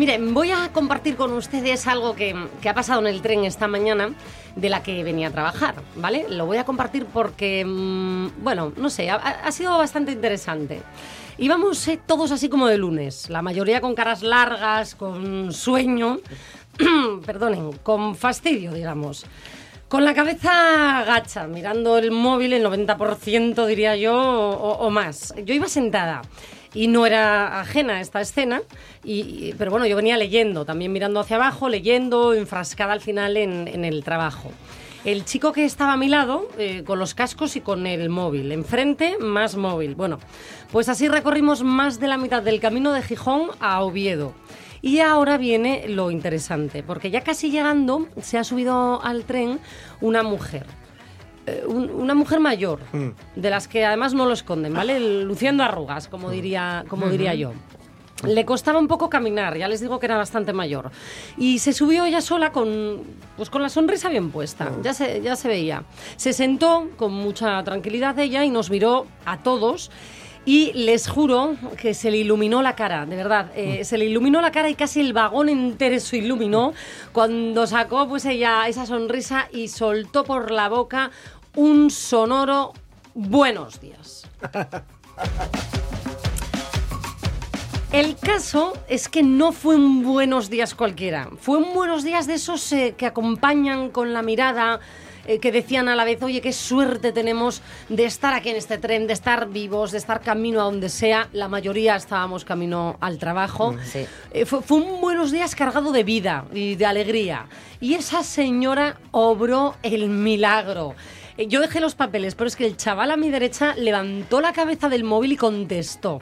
Miren, voy a compartir con ustedes algo que, que ha pasado en el tren esta mañana de la que venía a trabajar, ¿vale? Lo voy a compartir porque, mm, bueno, no sé, ha, ha sido bastante interesante. Íbamos eh, todos así como de lunes, la mayoría con caras largas, con sueño, perdonen, con fastidio, digamos. Con la cabeza gacha, mirando el móvil, el 90% diría yo, o, o más. Yo iba sentada y no era ajena esta escena, y, pero bueno, yo venía leyendo, también mirando hacia abajo, leyendo, enfrascada al final en, en el trabajo. El chico que estaba a mi lado, eh, con los cascos y con el móvil, enfrente más móvil. Bueno, pues así recorrimos más de la mitad del camino de Gijón a Oviedo. Y ahora viene lo interesante, porque ya casi llegando se ha subido al tren una mujer. Eh, un- una mujer mayor, de las que además no lo esconden, ¿vale? Luciendo arrugas, como diría, como diría yo. Le costaba un poco caminar, ya les digo que era bastante mayor. Y se subió ella sola con, pues con la sonrisa bien puesta, ya, se, ya se veía. Se sentó con mucha tranquilidad ella y nos miró a todos. Y les juro que se le iluminó la cara, de verdad. eh, se le iluminó la cara y casi el vagón entero se iluminó cuando sacó pues ella esa sonrisa y soltó por la boca un sonoro buenos días. El caso es que no fue un buenos días cualquiera. Fue un buenos días de esos eh, que acompañan con la mirada, eh, que decían a la vez, oye, qué suerte tenemos de estar aquí en este tren, de estar vivos, de estar camino a donde sea. La mayoría estábamos camino al trabajo. Sí. Eh, fue, fue un buenos días cargado de vida y de alegría. Y esa señora obró el milagro. Eh, Yo dejé los papeles, pero es que el chaval a mi derecha levantó la cabeza del móvil y contestó.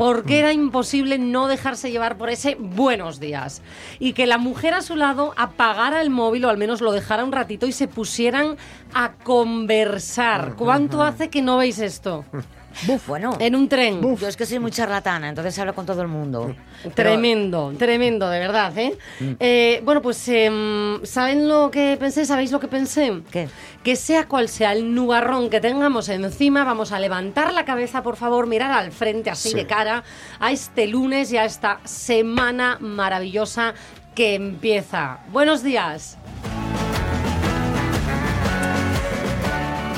Porque era imposible no dejarse llevar por ese buenos días. Y que la mujer a su lado apagara el móvil o al menos lo dejara un ratito y se pusieran a conversar. ¿Cuánto hace que no veis esto? Buf, bueno. En un tren. Yo es que soy muy charlatana, entonces hablo con todo el mundo. Pero- Tremendo, tremendo, de verdad, ¿eh? Eh, bueno, pues, em, ¿saben lo que pensé? ¿Sabéis lo que pensé? ¿Qué? Que sea cual sea el nubarrón que tengamos encima, vamos a levantar la cabeza, por favor, mirar al frente, así Sí. de cara, a este lunes y a esta semana maravillosa que empieza. Buenos días.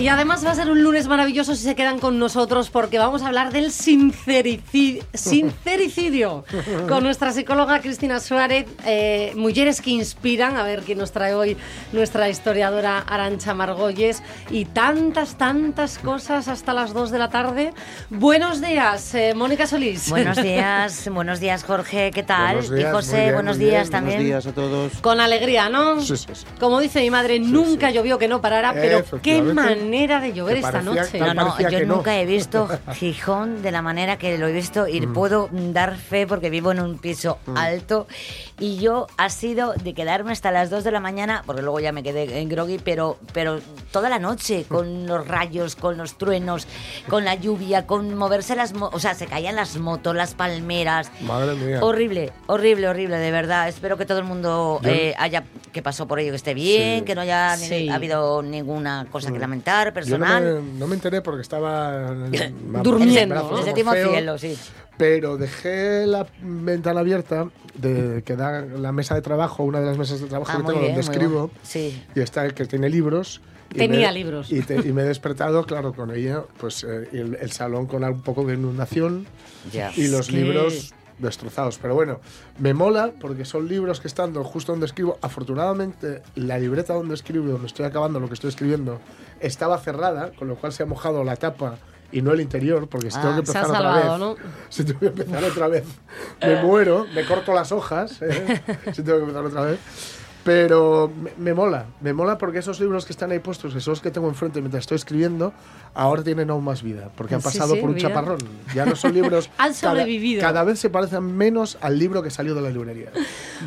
Y además va a ser un lunes maravilloso si se quedan con nosotros porque vamos a hablar del sincericidio, sincericidio con nuestra psicóloga Cristina Suárez, eh, mujeres que inspiran, a ver quién nos trae hoy nuestra historiadora Arancha Margolles y tantas, tantas cosas hasta las 2 de la tarde. Buenos días, eh, Mónica Solís. Buenos días, buenos días Jorge, ¿qué tal? Buenos días, y muy José, bien, buenos muy bien. días también. Buenos días a todos. Con alegría, ¿no? Sí, sí, sí. Como dice mi madre, nunca sí. llovió que no parara, pero qué Efectivamente. Manera de llover esta parecía noche. No, no, yo que no. nunca he visto Gijón de la manera que lo he visto y Mm. puedo dar fe porque vivo en un piso alto y yo ha sido de quedarme hasta las 2 de la mañana, porque luego ya me quedé en groggy, pero, pero toda la noche con los rayos, con los truenos, con la lluvia, con moverse las... mo- o sea, se caían las motos, las palmeras. Madre mía. Horrible, horrible, horrible, de verdad. Espero que todo el mundo eh, haya que pasó por ello que esté bien, Sí. que no haya ni- Sí. habido ninguna cosa que lamentar, Yo no personal. me, no me enteré porque estaba vamos, Durmiendo, en. El séptimo feo, cielo, sí. Pero dejé la ventana abierta de que da la mesa de trabajo, una de las mesas de trabajo Ah, que tengo bien, donde escribo. bueno. Sí. Y está el que tiene libros. y Tenía me- libros. Y, te- y me he despertado, claro, con ella, pues eh, el, el salón con un poco de inundación y los libros destrozados. Pero bueno, me mola porque son libros que estando justo donde escribo. Afortunadamente, la libreta donde escribo, donde estoy acabando lo que estoy escribiendo, estaba cerrada, con lo cual se ha mojado la tapa y no el interior, porque si Ah, tengo que se ha empezar otra salvado, vez, ¿no? si tengo que empezar otra vez, me muero, me corto las hojas, ¿eh? si tengo que empezar otra vez. Pero me, me mola, me mola porque esos libros que están ahí puestos, los que tengo enfrente mientras estoy escribiendo, ahora tienen aún más vida, porque han Sí, pasado sí, por un mira. chaparrón. Ya no son libros... Han cada- sobrevivido. Cada, vez se parecen menos al libro que salió de la librería.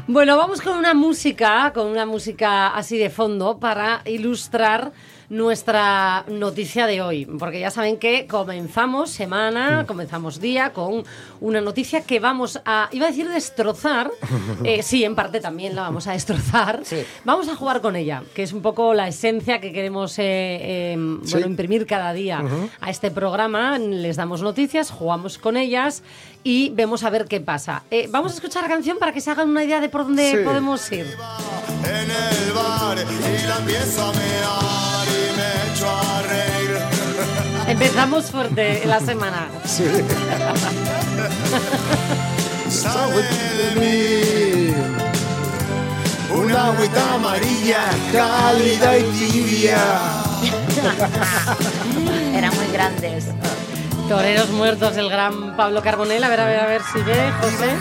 Bueno, vamos con una música, con una música así de fondo para ilustrar nuestra noticia de hoy, porque ya saben que comenzamos semana, Mm. comenzamos día con una noticia que vamos a, iba a decir destrozar, eh, sí, en parte también la vamos a destrozar, Sí. vamos a jugar con ella, que es un poco la esencia que queremos eh, eh, bueno, Sí. imprimir cada día a este programa, les damos noticias, jugamos con ellas y vemos a ver qué pasa. Eh, vamos a escuchar la canción para que se hagan una idea de por dónde Sí. podemos ir. en el bar y la empiezo a mear y me echo a reír. Empezamos fuerte en la semana. Sí. Sabe de mí una agüita amarilla, cálida y tibia. Eran muy grandes. Toreros muertos, el gran Pablo Carbonell. A ver, a ver, a ver si ve, José.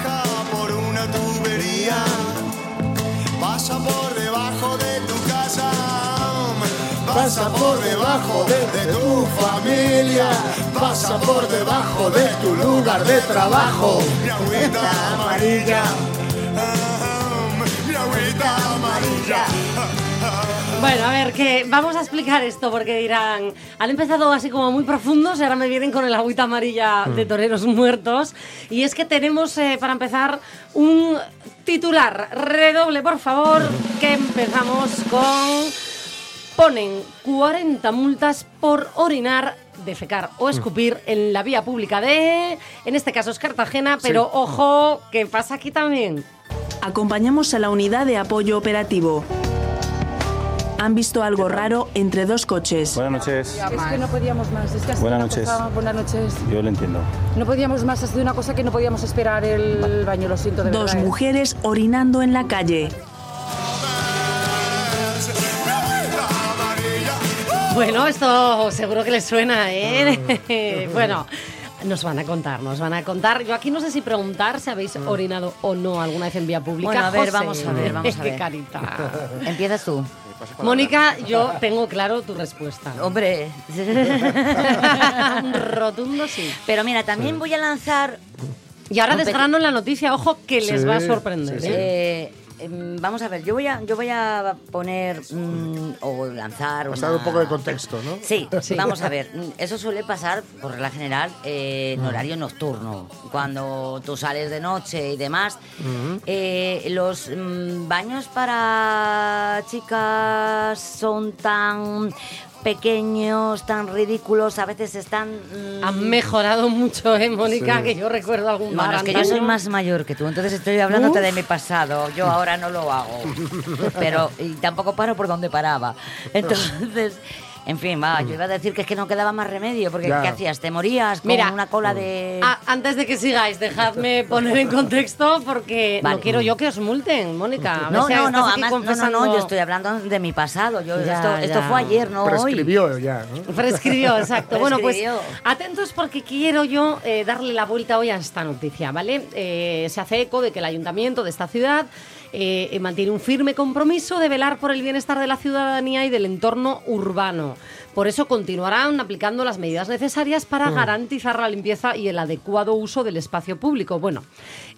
Por una tubería, pasa por debajo de tu casa, pasa por debajo de, de tu familia, pasa por debajo de tu lugar de trabajo. Mi agüita amarilla, mi agüita amarilla. Bueno, a ver, que vamos a explicar esto porque dirán, han empezado así como muy profundos y ahora me vienen con el agüita amarilla de toreros muertos. Y es que tenemos eh, para empezar un titular. Redoble, por favor, que empezamos con... Ponen 40 multas por orinar, defecar o escupir en la vía pública de... En este caso es Cartagena, pero ojo, ¿qué pasa aquí también? Acompañamos a la unidad de apoyo operativo. Han visto algo raro entre dos coches. Buenas noches. Es que no podíamos más. Es que Buenas noches. cosa- buenas noches. Yo lo entiendo. No podíamos más. Ha sido una cosa que no podíamos esperar el baño. Lo siento de Dos verdad. ¿eh? mujeres orinando en la calle. Bueno, esto seguro que les suena, ¿eh? bueno, nos van a contar, nos van a contar. Yo aquí no sé si preguntar si habéis orinado o no alguna vez en vía pública. Bueno, a ver, José. vamos a ver, vamos a Qué ver. carita. Empiezas tú. Mónica, yo tengo claro tu respuesta. Hombre. Un rotundo sí. Pero mira, también voy a lanzar Y ahora desgrano la noticia, ojo, que les Sí, va a sorprender. sí, sí. ¿eh? Eh, vamos a ver, yo voy a, yo voy a poner mm, o lanzar una... dar un poco de contexto, ¿no? Sí, Sí. vamos a ver. mm, Eso suele pasar, por regla general, eh, en horario nocturno. Cuando tú sales de noche y demás. Eh, los mm, baños para chicas son tan pequeños, tan ridículos, a veces están... mm, Han mejorado mucho, ¿eh, Mónica? Sí. Que yo recuerdo algún Bueno, es que yo soy más mayor que tú, entonces estoy hablándote Uf. de mi pasado. Yo ahora no lo hago. Pero y tampoco paro por donde paraba. Entonces, en fin, va, yo iba a decir que es que no quedaba más remedio, porque Ya. ¿qué hacías? ¿Te morías con Mira, una cola de...? Ah, antes de que sigáis, dejadme poner en contexto porque Vale. no quiero yo que os multen, Mónica. A no, no, no, además, no, no, confesando- no, yo estoy hablando de mi pasado. Yo, Ya, esto, fue ayer, no hoy. Prescribió ya, ¿no? Prescribió, exacto. Bueno, pues atentos porque quiero yo eh, darle la vuelta hoy a esta noticia, ¿vale? Eh, se hace eco de que el ayuntamiento de esta ciudad eh, eh, mantiene un firme compromiso de velar por el bienestar de la ciudadanía y del entorno urbano. Por eso continuarán aplicando las medidas necesarias para garantizar la limpieza y el adecuado uso del espacio público. Bueno,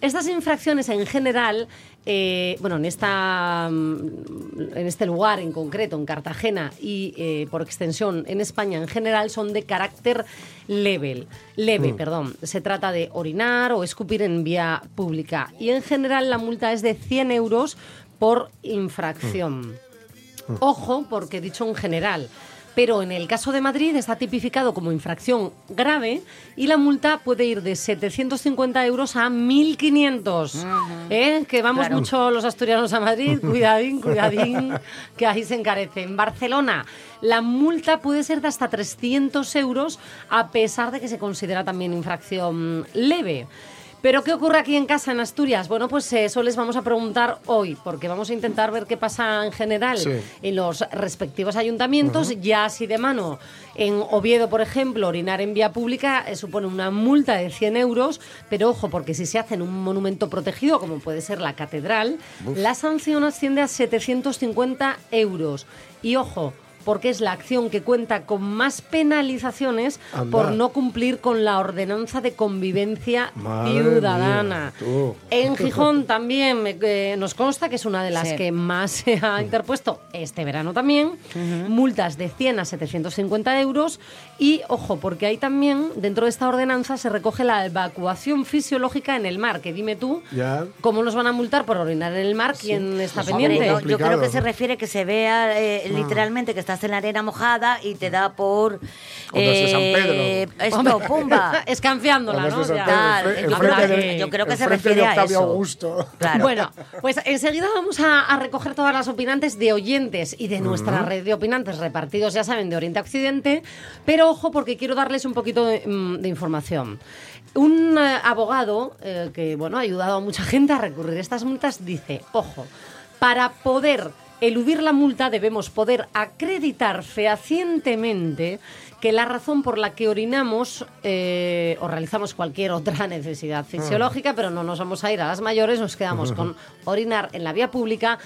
estas infracciones en general, eh, bueno, en, esta, mm, en este lugar en concreto, en Cartagena y eh, por extensión en España en general, son de carácter leve. Leve, perdón. Se trata de orinar o escupir en vía pública. Y en general la multa es de 100 euros por infracción. Ojo, porque he dicho en general. Pero en el caso de Madrid está tipificado como infracción grave y la multa puede ir de 750 euros a 1.500. ¿Eh? Que vamos Claro. mucho los asturianos a Madrid. Cuidadín, cuidadín, que ahí se encarece. En Barcelona la multa puede ser de hasta 300 euros a pesar de que se considera también infracción leve. Pero ¿qué ocurre aquí en casa, en Asturias? Bueno, pues eso les vamos a preguntar hoy, porque vamos a intentar ver qué pasa en general Sí. en los respectivos ayuntamientos. Ya así de mano, en Oviedo, por ejemplo, orinar en vía pública eh, supone una multa de 100 euros, pero ojo, porque si se hace en un monumento protegido, como puede ser la catedral, la sanción asciende a 750 euros. Y ojo, porque es la acción que cuenta con más penalizaciones Anda. por no cumplir con la ordenanza de convivencia Madre ciudadana. mía. En Gijón también eh, nos consta que es una de las Sí. que más se ha interpuesto este verano también. Multas de 100 a 750 euros. Y ojo, porque ahí también, dentro de esta ordenanza, se recoge la evacuación fisiológica en el mar. Que dime tú, Ya. ¿cómo nos van a multar por orinar en el mar? ¿Quién está pues, pendiente? Hombre, no, yo creo que se refiere que se vea eh, literalmente que estás en la arena mojada y te da por... eh, San Pedro. Esto, pumba. Escanciándola, ¿no? de yo creo de- que- yo creo que se refiere a Octavio eso. Augusto. Claro. Bueno, pues enseguida vamos a, a recoger todas las opinantes de oyentes y de nuestra red de opinantes repartidos, ya saben, de Oriente a Occidente. Pero ojo, porque quiero darles un poquito de, mm, de información. Un eh, abogado eh, que bueno, ha ayudado a mucha gente a recurrir a estas multas dice, ojo, para poder eludir la multa debemos poder acreditar fehacientemente que la razón por la que orinamos eh, o realizamos cualquier otra necesidad fisiológica, pero no nos vamos a ir a las mayores, nos quedamos con orinar en la vía pública,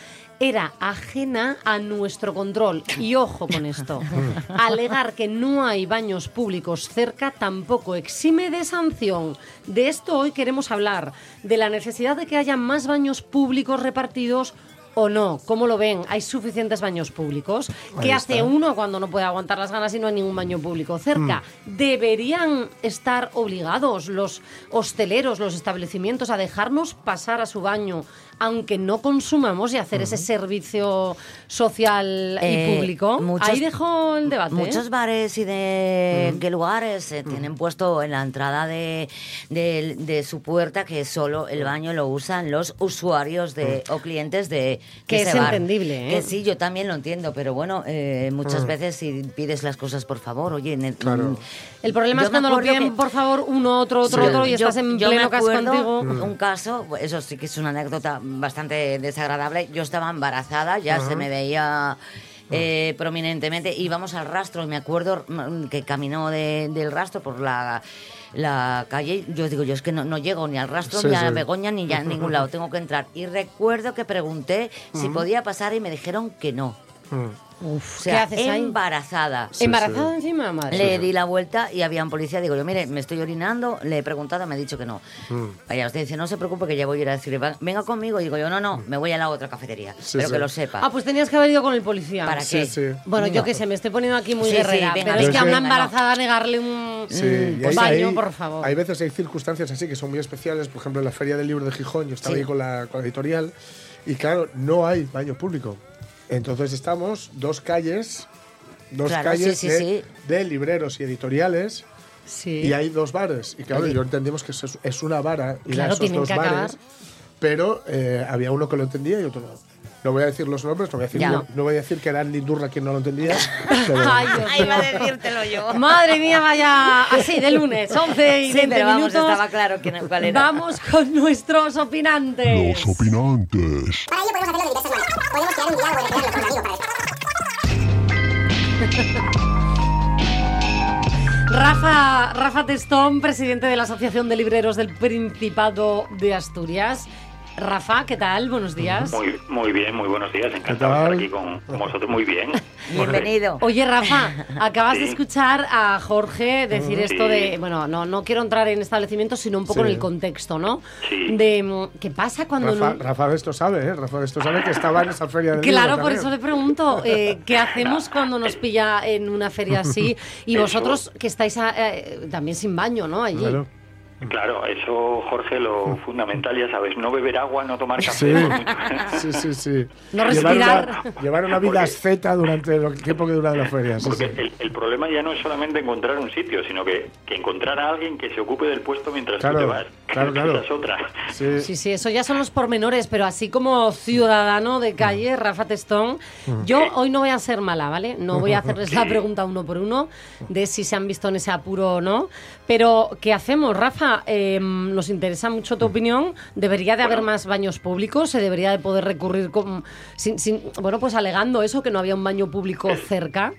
era ajena a nuestro control. Y ojo con esto, alegar que no hay baños públicos cerca tampoco exime de sanción. De esto hoy queremos hablar, de la necesidad de que haya más baños públicos repartidos o no? ¿Cómo lo ven? ¿Hay suficientes baños públicos? ¿Qué hace está. uno cuando no puede aguantar las ganas y no hay ningún baño público cerca? ¿Deberían estar obligados los hosteleros, los establecimientos a dejarnos pasar a su baño aunque no consumamos y hacer ese servicio social y Eh, público? muchos- Ahí dejo el debate. ¿eh? Muchos bares y de qué lugares eh, tienen puesto en la entrada de, de- de su puerta que solo el baño lo usan los usuarios de, o clientes de, Que ese es bar. entendible, ¿eh? Que sí, yo también lo entiendo, pero bueno, eh, muchas veces si pides las cosas por favor, oye, Claro. mm, El problema yo es me cuando lo piden, que- por favor, uno, otro, otro, Sí. otro, y yo- estás en yo me pleno caso acuerdo contigo. Un caso, eso sí que es una anécdota bastante desagradable. Yo estaba embarazada, ya se me veía eh, prominentemente. Íbamos al rastro y me acuerdo mm, que caminó de- del rastro por la, la calle. Yo digo, yo es que no, no llego ni al rastro, Sí, ni a sí. Begoña, ni ya a ningún lado. Tengo que entrar. Y recuerdo que pregunté si podía pasar y me dijeron que no. Uf, O sea, ¿Qué haces ahí? embarazada. ¿Embarazada encima, madre? Le di la vuelta y había un policía. Digo yo, mire, me estoy orinando. Le he preguntado, me ha dicho que no. Vaya, usted dice, no se preocupe que ya voy a ir a decirle, "Va- venga conmigo. Digo yo, no, no, me voy a la otra cafetería. Sí, pero sí. que lo sepa. Ah, pues tenías que haber ido con el policía. ¿Para Sí, qué? sí. Bueno, yo que sé, me estoy poniendo aquí muy Sí, sí, guerrera, venga, pero es que a una no. embarazada negarle un, Sí, un y hay, baño, hay- por favor. Hay veces hay circunstancias así que son muy especiales. Por ejemplo, en la Feria del Libro de Gijón, yo estaba Sí. ahí con la, con la editorial y claro, no hay baño público. Entonces estamos dos calles, dos Claro, calles sí, sí, de, sí. de libreros y editoriales sí. y hay dos bares. Y claro, Oye. yo entendemos que es, es una vara ir Claro, esos dos bares, acabar. pero eh, había uno que lo entendía y otro no. No voy a decir los nombres, no voy a decir, no, no voy a decir que era Andy Durra quien no lo entendía. pero- Ay, Dios Ay, iba a decírtelo yo. Madre mía, vaya. Así, de lunes, 11 y Sí, 20 pero vamos, minutos. estaba claro quién, cuál era. Vamos con nuestros opinantes. Los opinantes. Para ello podemos hacerlo de diversas maneras. Podemos un diálogo para Rafa, Rafa Testón, presidente de la Asociación de Libreros del Principado de Asturias. Rafa, ¿qué tal? Buenos días. Muy, muy bien, muy buenos días. Encantado de estar aquí con, con vosotros. Muy bien. Bienvenido. Oye, Rafa, acabas de escuchar a Jorge decir Sí. esto de, bueno, no, no quiero entrar en establecimientos, sino un poco Sí. en el contexto, ¿no? Sí. De mm, qué pasa cuando... Rafa, un- Rafa de esto sabe, ¿eh? Rafa de esto sabe que estaba en esa feria del Claro, por eso le pregunto, eh, ¿qué hacemos cuando nos pilla en una feria así? Y Eso. vosotros que estáis ah, eh, también sin baño, ¿no? Allí. Claro. Claro, eso, Jorge, lo fundamental, ya sabes, no beber agua, no tomar café. Sí, sí, sí, sí. No llevar, respirar. una, llevar una vida asceta durante el tiempo que dura la feria. sí, Porque sí. el, el problema ya no es solamente encontrar un sitio, sino que, que encontrar a alguien que se ocupe del puesto mientras Claro, tú te vas. claro, claro. Esa es otra. Sí. Sí, sí, eso ya son los pormenores, pero así como ciudadano de calle, Rafa Testón, yo hoy no voy a ser mala, ¿vale? No voy a hacerles la pregunta uno por uno de si se han visto en ese apuro o no, pero ¿qué hacemos, Rafa? Eh, nos interesa mucho tu opinión. ¿Debería de haber más baños públicos? ¿Se debería de poder recurrir con, sin, sin- bueno, pues alegando eso, que no había un baño público cerca?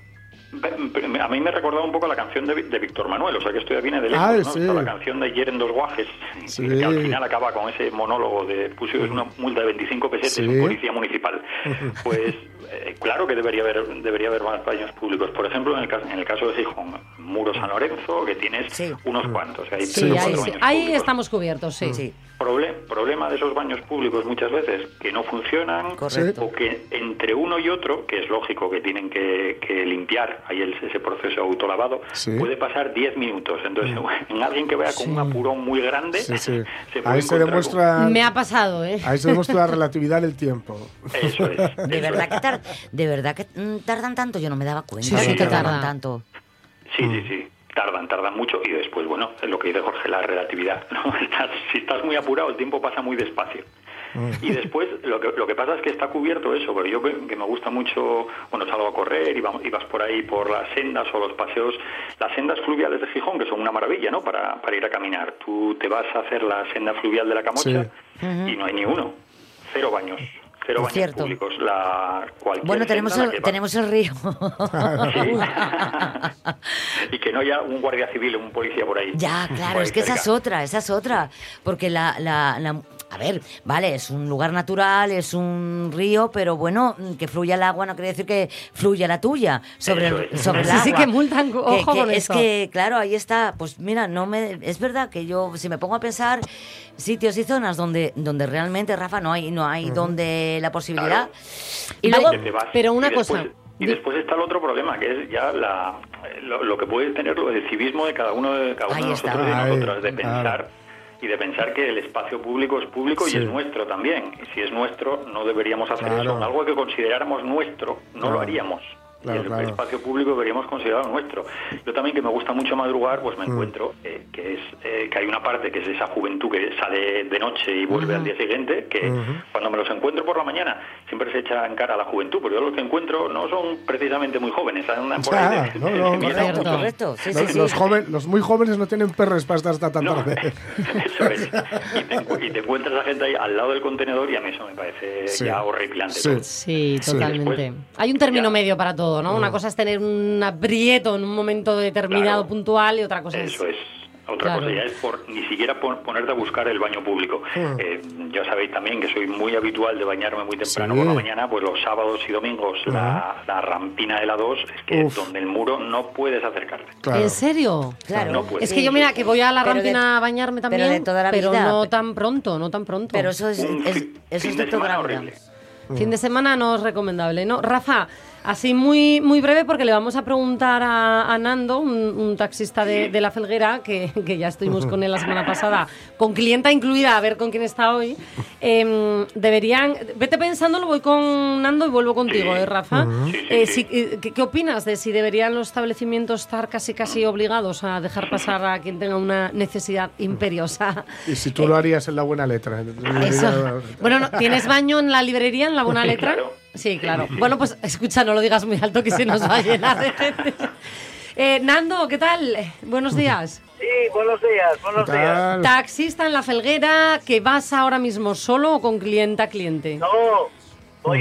A mí me recordaba un poco la canción de, de Víctor Manuel, o sea que esto ya viene de lejos, Ah, ¿no? sí. Está La canción de Ayer en dos guajes, Sí. que al final acaba con ese monólogo de pusieron una multa de 25 pesetas Sí. un policía municipal. Pues eh, claro que debería haber debería haber más baños públicos. Por ejemplo, en el, caso, en el caso de Gijón, Muro San Lorenzo, que tienes Sí. unos cuantos. Hay Sí, tres o ahí, cuatro sí. Ahí estamos cubiertos, sí. Sí. Proble- problema de esos baños públicos muchas veces que no funcionan Correcto. o que entre uno y otro, que es lógico que tienen que, que limpiar ahí el- ese proceso autolavado, Sí. puede pasar 10 minutos. Entonces, en alguien que vaya con un apurón muy grande, Sí, sí. se puede Ahí se demuestra, Me ha pasado, ¿eh? ahí se demuestra la relatividad del tiempo. con- Eso es. De eso verdad es. que, tar- de verdad que mm, tardan tanto, yo no me daba cuenta Sí, sí que que tardaban tarda. tanto. Sí, sí, sí. Tardan, tardan mucho y después, bueno, es lo que dice Jorge, la relatividad. ¿no? Estás- si estás muy apurado, el tiempo pasa muy despacio. Y después, lo que, lo que pasa es que está cubierto eso, pero yo que, que me gusta mucho, bueno, salgo a correr y, vamos- y vas por ahí por las sendas o los paseos, las sendas fluviales de Gijón, que son una maravilla, ¿no? Para, para ir a caminar. Tú te vas a hacer la senda fluvial de la Camocha y no hay ni uno. Cero baños. Cero baños cierto. públicos. La, Bueno, tenemos el, tenemos el río. Sí. y que no haya un guardia civil o un policía por ahí. Ya, claro, por ahí es que esa es otra, esa es otra. Porque la, la, la- A ver, vale, es un lugar natural, es un río, pero bueno, mm, que fluya el agua no quiere decir que fluya la tuya sobre el, es. sobre el Sí, que multan, ojo que con Es eso. que, claro, ahí está. Pues mira, no me... Es verdad que yo, si me pongo a pensar sitios y zonas donde, donde realmente, Rafa, no hay, no hay donde la posibilidad. Y luego... Vas. Pero una Y después- cosa, Y después está el otro problema, que es ya la, lo, lo que puede tener lo del civismo de cada uno de, cada uno Ahí de está. nosotros y de nosotras, de pensar y de pensar que el espacio público es público Sí. y es nuestro también. Y si es nuestro, no deberíamos hacer Claro. eso. Algo que consideráramos nuestro, no Claro. lo haríamos. Claro, y el claro. espacio público deberíamos considerarlo nuestro. Yo también, que me gusta mucho madrugar, pues Mm. me encuentro eh, que es eh, que hay una parte que es esa juventud que sale de noche y vuelve al día siguiente, que cuando me los encuentro por la mañana siempre se echa en cara a la juventud, pero yo los que encuentro no son precisamente muy jóvenes, andan por ahí Ya, de- no, de- no, de mi edad. Cierto. Correcto, sí, sí, Los, sí. los joven- los muy jóvenes no tienen perres para estar hasta tan No, tarde. eso es. Y te, y te encuentras a gente ahí al lado del contenedor y a mí eso me parece Sí. ya horripilante. Sí. todo. Sí, Sí. totalmente. Después, Hay un término ya. medio para todo, ¿no? Una cosa es tener un aprieto en un momento determinado, Claro. puntual, y otra cosa Eso es... es. Otra Claro. cosa ya es por ni siquiera pon- ponerte a buscar el baño público. Eh, ya sabéis también que soy muy habitual de bañarme muy temprano Sí. por la mañana, pues los sábados y domingos la, la rampina de la 2 es que Uf. donde el muro no puedes acercarte. Claro. ¿En serio? Claro. No. Es que yo, mira, que voy a la Pero de- rampina a bañarme pero también, de toda la pero vida. no tan pronto, no tan pronto. Pero eso es, Un es- fin- eso fin es de de toda semana la vida. horrible. Fin de semana no es recomendable, ¿no? Rafa, así muy, muy breve porque le vamos a preguntar a, a Nando, un, un taxista de, de La Felguera, que, que ya estuvimos con él la semana pasada, con clienta incluida, a ver con quién está hoy. Em, deberían, vete pensándolo, voy con Nando y vuelvo contigo. ¿eh, Rafa? Eh, si- eh, ¿qué, qué opinas de si deberían los establecimientos estar casi casi obligados a dejar pasar a quien tenga una necesidad imperiosa? Y si tú lo harías en la buena letra. Eso. Bueno, no, ¿tienes baño en la librería, en la buena letra? Claro. Sí, claro. Bueno, pues escucha, no lo digas muy alto que se nos va a llenar de gente. Eh, Nando, ¿qué tal? Buenos días. Sí, buenos días, buenos ¿Qué días. Taxista en la Felguera, ¿que vas ahora mismo solo o con clienta a cliente? No, voy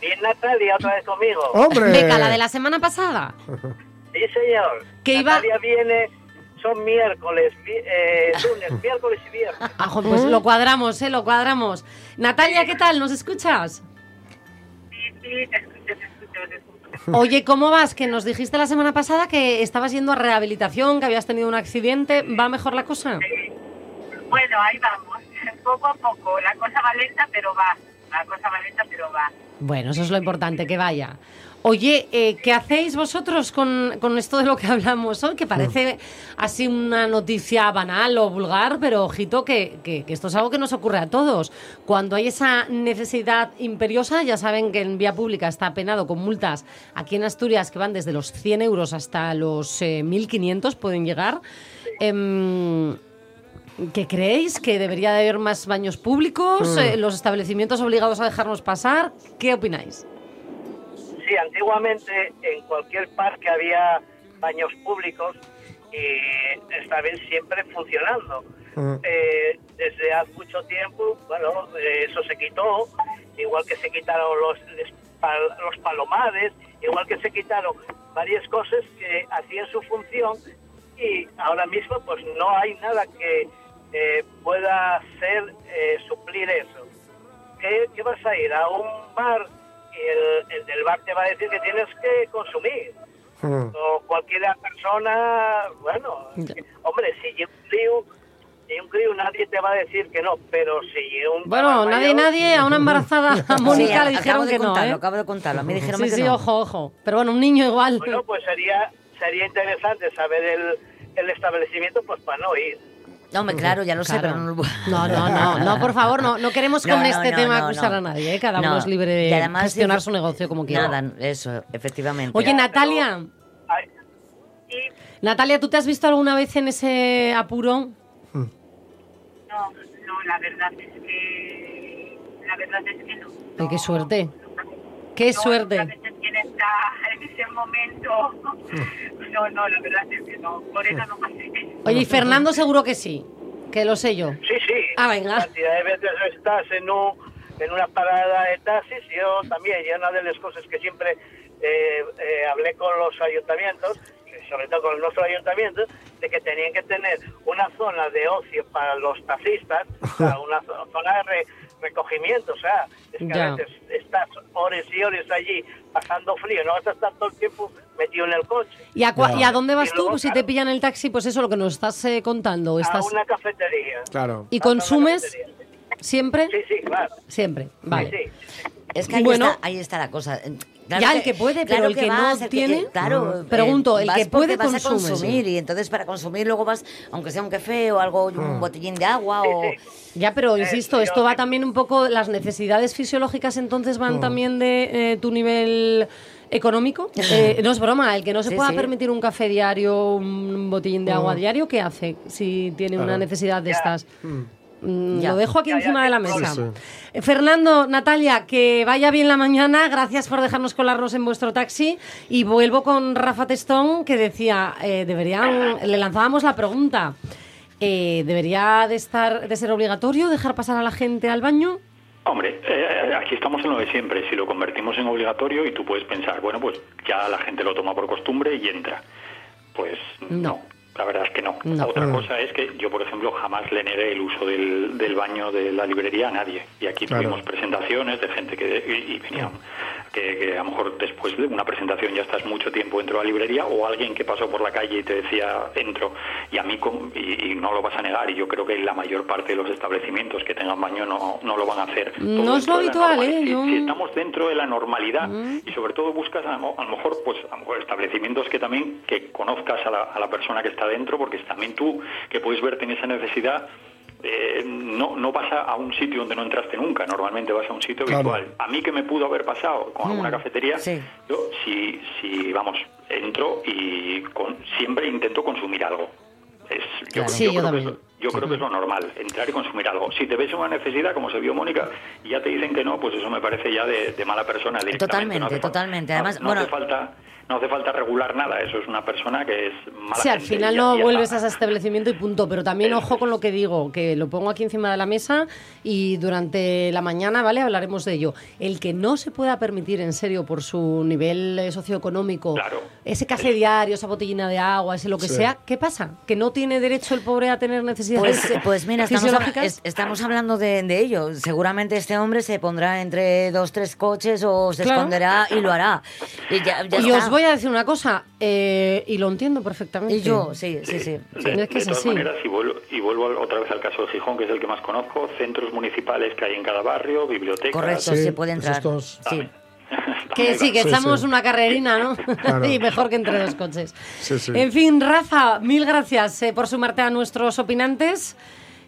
bien Natalia otra vez conmigo. ¡Hombre! Beca, la de la semana pasada. Sí, señor. Que iba- Natalia viene, son miércoles, eh, lunes, miércoles y viernes. Ah, jo, pues lo cuadramos, ¿eh? Lo cuadramos. Natalia, ¿qué tal? ¿Nos escuchas? Sí, sí, te escucho, te escucho, te escucho. Oye, ¿cómo vas? Que nos dijiste la semana pasada que estabas yendo a rehabilitación, que habías tenido un accidente. ¿Va mejor la cosa? Bueno, ahí vamos, poco a poco. La cosa va lenta, pero va. La cosa va lenta, pero va. Bueno, eso es lo importante, que vaya. Oye, eh, ¿qué hacéis vosotros con, con esto de lo que hablamos hoy? Que parece así una noticia banal o vulgar, pero ojito que, que- que esto es algo que nos ocurre a todos. Cuando hay esa necesidad imperiosa, ya saben que en vía pública está penado con multas aquí en Asturias que van desde los 100 euros hasta los eh, 1.500, pueden llegar. Em, ¿Qué creéis? ¿Que debería de haber más baños públicos? Eh, ¿Los establecimientos obligados a dejarnos pasar? ¿Qué opináis? Sí, antiguamente en cualquier parque había baños públicos y está bien siempre funcionando. Mm. Eh, desde hace mucho tiempo, bueno, eso se quitó, igual que se quitaron los, los palomares, igual que se quitaron varias cosas que hacían su función y ahora mismo pues no hay nada que eh, pueda hacer eh, suplir eso. ¿Qué, qué vas a ir? ¿A un bar? Y el, el del bar te va a decir que tienes que consumir. Mm. O cualquier persona, bueno, hombre, si lleva un crío, si lleva un crío nadie te va a decir que no, pero si lleva un Bueno, mayor- nadie, nadie, a una embarazada, a Sí, Mónica le acabo dijeron de que no, contarlo, ¿eh? acabo de contarlo. A mí dijeron Sí, que sí, no. ojo, ojo. Pero bueno, un niño igual. Bueno, pues sería sería interesante saber el, el establecimiento, pues para no ir. No, hombre, claro, ya lo sé, pero no lo No, no, no, no, por favor, no, no queremos con no, este no, tema no, acusar no. a nadie, ¿eh? cada uno No. es libre de además, gestionar su negocio como quiera. Nada, eso, efectivamente. Oye, Natalia, Natalia, ¿tú te has visto alguna vez en ese apuro? No, no, la verdad es que. La verdad es que no. Ay, qué suerte. Qué No, suerte. En, esta, en ese momento. No, no, la verdad es que no. Por eso no pasé. Oye, y Fernando seguro que sí, que lo sé yo. sí, sí. Ah, venga. Cantidad de veces estás en, un, en una parada de taxis, yo también, y una de las cosas que siempre eh, eh, hablé con los ayuntamientos, sobre todo con nuestro ayuntamiento, de que tenían que tener una zona de ocio para los taxistas, o sea, una zo- zona de re- recogimiento, o sea, es que Ya. a veces estás horas y horas allí pasando frío, no vas a estar todo el tiempo metido en el coche. ¿Y a, cua- Ya. y a dónde vas Y tú? luego, Pues si te pillan el taxi, pues eso, lo que nos estás eh, contando. A Estás... una cafetería. Claro. ¿Y a consumes cafetería. siempre? Sí, sí, claro. Siempre, vale. Sí, sí. Es que ahí, Bueno. está, ahí está la cosa. Claro Ya, el que puede, pero el que no vas, el tiene, claro, Mm. Pregunto, el que puede vas a consumir y entonces para consumir luego vas, aunque sea un café o algo, un botellín de agua o... Ya, pero Eh, insisto, yo esto va también un poco, las necesidades fisiológicas entonces van también de eh, tu nivel económico. Eh, no es broma, el que no se Sí, pueda sí. permitir un café diario, un botellín de agua diario, ¿qué hace si tiene una Claro. necesidad de Ya. estas? Mm, Ya. Lo dejo aquí Ya, ya, encima de la mesa. sí. Fernando, Natalia, que vaya bien la mañana. Gracias por dejarnos colarnos en vuestro taxi. Y vuelvo con Rafa Testón, que decía, eh, deberían, le lanzábamos la pregunta. eh, ¿Debería de estar de ser obligatorio dejar pasar a la gente al baño? Hombre, eh, aquí estamos en lo de siempre. Si lo convertimos en obligatorio y tú puedes pensar, bueno, pues ya la gente lo toma por costumbre y entra. Pues No. no. La verdad es que no. No. Otra Mm. cosa es que yo, por ejemplo, jamás le negué el uso del, del baño de la librería a nadie. Y aquí Claro. tuvimos presentaciones de gente que y, y venían, que, que a lo mejor después de una presentación ya estás mucho tiempo dentro de la librería o alguien que pasó por la calle y te decía entro. Y a mí, y, y no lo vas a negar, y yo creo que la mayor parte de los establecimientos que tengan baño no, no lo van a hacer. No es lo habitual. ¿eh? Si- estamos dentro de la normalidad y sobre todo buscas a, lo- a lo mejor pues a lo mejor establecimientos que también que conozcas a la, a la persona que está dentro porque también tú que puedes verte en esa necesidad eh, no, no vas a, un sitio donde no entraste nunca, normalmente vas a un sitio Claro. virtual. A mí que me pudo haber pasado con alguna cafetería, sí. yo si, si vamos, entro y con- siempre intento consumir algo. Es, yo, Claro. Sí, yo creo que también. es- yo creo que es lo normal, entrar y consumir algo. Si te ves una necesidad, como se vio Mónica, y ya te dicen que no, pues eso me parece ya de, de mala persona directamente. Totalmente, No totalmente. no- Además, no, bueno- hace falta, no hace falta regular nada, eso es una persona que es mala Sí, al final no vuelves a ese establecimiento y punto. Pero también ojo con lo que digo, que lo pongo aquí encima de la mesa y durante la mañana, ¿vale? Hablaremos de ello. El que no se pueda permitir en serio por su nivel eh, socioeconómico Claro. ese café diario, esa botellina de agua, ese lo que Sí. sea, ¿qué pasa? ¿Que no tiene derecho el pobre a tener necesidades Pues, pues mira, estamos, es- estamos hablando de, de ello. Seguramente este hombre se pondrá entre dos, tres coches o se Claro. esconderá y lo hará. Y, ya- ya y os voy a decir una cosa, eh, y lo entiendo perfectamente. Y yo, sí, sí, sí. De, sí. Es que de es todas así. maneras, y vuelvo, y vuelvo al- otra vez al caso de Gijón, que es el que más conozco, centros municipales que hay en cada barrio, bibliotecas. Correcto, Sí, se puede pues entrar. estos- Sí. Que sí, que Sí, echamos sí. una carrerina, ¿no? Claro. y mejor que entre dos coches. Sí, sí. En fin, Rafa, mil gracias eh, por sumarte a nuestros opinantes.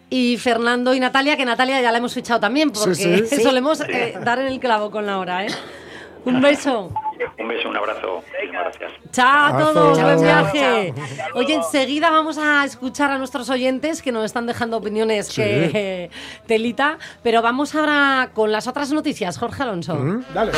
Y Fernando y Natalia, que Natalia ya la hemos fichado también, porque Sí, sí. solemos eh, dar en el clavo con la hora, ¿eh? Un beso. Un beso, un abrazo. Muchas gracias. Chao a todos, buen viaje. Oye, enseguida vamos a escuchar a nuestros oyentes que nos están dejando opiniones Sí. que telita, pero vamos ahora con las otras noticias, Jorge Alonso. Mm, Dale.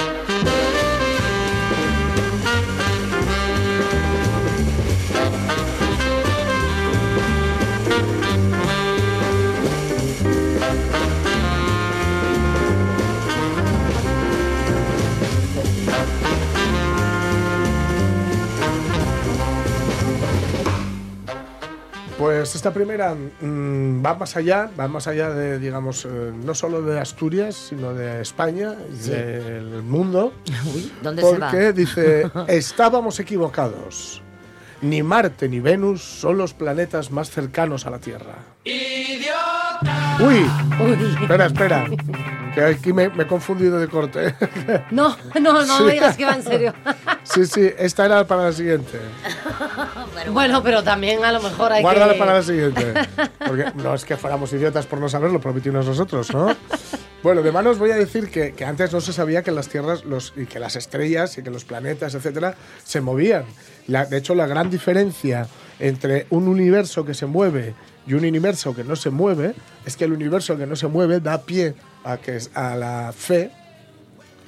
Esta primera mm, va más allá, va más allá de, digamos, eh, no solo de Asturias, sino de España y Sí. del mundo. ¿dónde se va? porque dice, estábamos equivocados. Ni Marte ni Venus son los planetas más cercanos a la Tierra. ¡Uy! Espera, espera. Que aquí me, me he confundido de corte. No, no, no Sí. me digas que va en serio. sí, sí, esta era para la siguiente. bueno, pero también a lo mejor hay Guárdala que... para la siguiente. Porque no es que fuéramos idiotas por no saberlo, prometimos nosotros, ¿no? Bueno, de mano os voy a decir que, que antes no se sabía que las tierras los, y que las estrellas y que los planetas, etcétera, se movían. La- de hecho, la gran diferencia entre un universo que se mueve y un universo que no se mueve es que el universo que no se mueve da pie a, que, a la fe.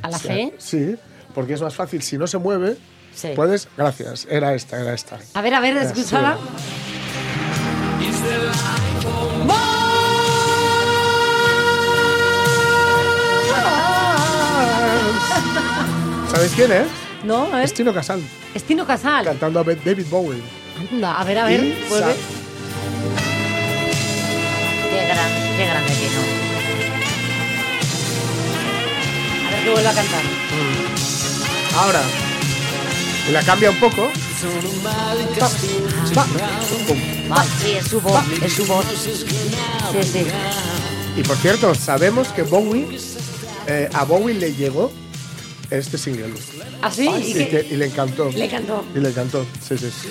¿A la O sea, fe? Sí, porque es más fácil. Si no se mueve, Sí. puedes. Gracias, era esta, era esta. A ver, a ver, escúchala. ¿Sabéis quién es? No, a ver. Es Tino Casal, Es Tino Casal. cantando a David Bowie. Anda, a ver, a ver. Vuelve. Qué, gran, qué grande Tino. A que vuelve a cantar. Ahora, y la cambia un poco. Sí, es su voz, es su voz. Sí, sí. Y por cierto, sabemos que Bowie, eh, a Bowie le llegó este single. ¿Ah, sí? ¿Y Y, qué? que- y le encantó. Le encantó. Y le encantó, sí, sí. sí.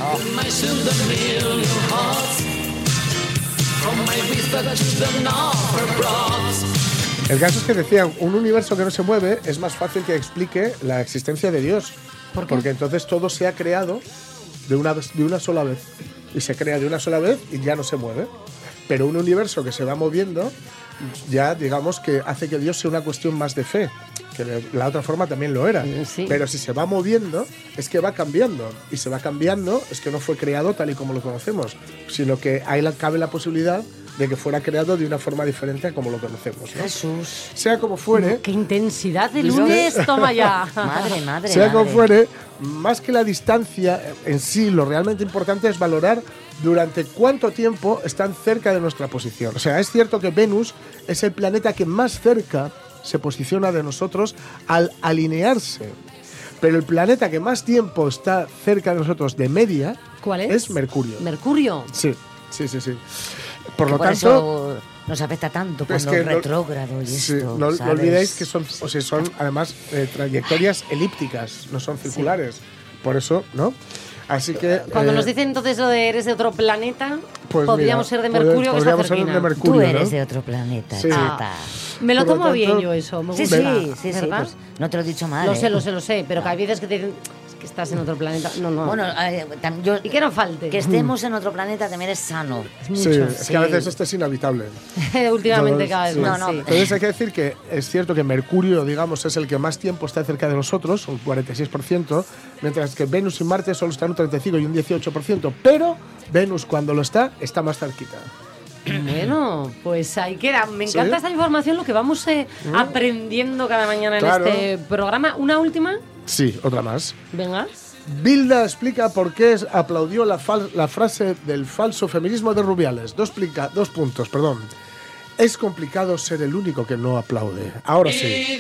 El caso es que decían, un universo que no se mueve es más fácil que explique la existencia de Dios. Porque entonces todo se ha creado de una, de una sola vez. Y se crea de una sola vez y ya no se mueve. Pero un universo que se va moviendo, ya digamos que hace que Dios sea una cuestión más de fe. Que de la otra forma también lo era. Sí. Pero si se va moviendo, es que va cambiando. Y se va cambiando, es que no fue creado tal y como lo conocemos, sino que ahí cabe la posibilidad de que fuera creado de una forma diferente a como lo conocemos. ¿no? Jesús. Sea como fuere, ¡Qué intensidad de lunes! ¡Toma ya! Madre, madre. sea como fuere, más que la distancia en sí, lo realmente importante es valorar durante cuánto tiempo están cerca de nuestra posición. O sea, es cierto que Venus es el planeta que más cerca se posiciona de nosotros al alinearse. Pero el planeta que más tiempo está cerca de nosotros de media ¿Cuál es? es Mercurio. Mercurio. Sí, sí, sí, sí. Por Que lo por tanto, eso nos afecta tanto es cuando que es no- retrógrado y sí, esto, no, no olvidéis que son, o sea, son además eh, trayectorias elípticas, no son circulares. Por eso, ¿no? Así que. Cuando eh, nos dicen entonces lo de eres de otro planeta, pues podríamos mira, ser de Mercurio, que está podríamos ser de Mercurio. Tú ¿no? eres de otro planeta, Sí. chata. Me lo Por lo tomo tanto- bien yo eso, me Sí, gusta. sí, sí, sí, ¿verdad? pues no te lo he dicho mal. Lo ¿eh? sé, lo sé, lo sé, pero que hay veces que te dicen "Es que estás en otro planeta. No, no. Bueno, eh, tam- yo, y que no falte. que estemos en otro planeta también es sano. Sí, es que a veces esto es inhabitable. Últimamente cada vez sí. más. No, no, sí. Entonces hay que decir que es cierto que Mercurio, digamos, es el que más tiempo está cerca de nosotros, un 46%, mientras que Venus y Marte solo están un 35 y un 18%, pero Venus cuando lo está, está más cerquita. Bueno, pues ahí queda. Me ¿Sí? encanta esta información, lo que vamos eh, aprendiendo cada mañana Claro. en este programa. Una última, Sí, otra más. venga. Bilda explica por qué aplaudió la frase del falso feminismo de Rubiales. Dos, plica- dos puntos, perdón. Es complicado ser el único que no aplaude. Ahora sí.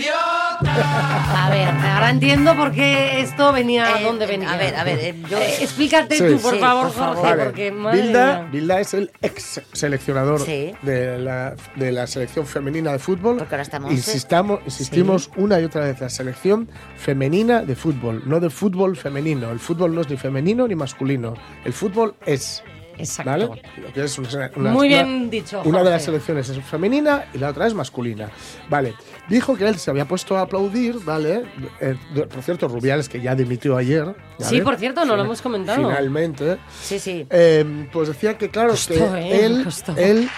A ver, ahora entiendo por qué esto venía Eh, dónde eh, venía. a ver, a ver, eh, yo- Eh, explícate Sí. tú, por Sí, favor, por favor. Jorge, Vale. porque madre Bilda. Bilda es el ex seleccionador Sí. de, la, de la selección femenina de fútbol. Porque ahora estamos- Insistamos, insistimos una y otra vez, la selección femenina de fútbol, no de fútbol femenino. El fútbol no es ni femenino ni masculino. El fútbol es. Exacto. ¿Vale? Lo que es una- una- Muy una- bien dicho, Una de las selecciones es femenina y la otra es masculina. Vale. Dijo que él se había puesto a aplaudir, ¿vale? Eh, por cierto, Rubiales, que ya dimitió ayer. ¿vale? Sí, por cierto, no lo hemos comentado. Finalmente. Sí, sí. Eh, pues decía que, claro, Costó, que ¿eh? él, él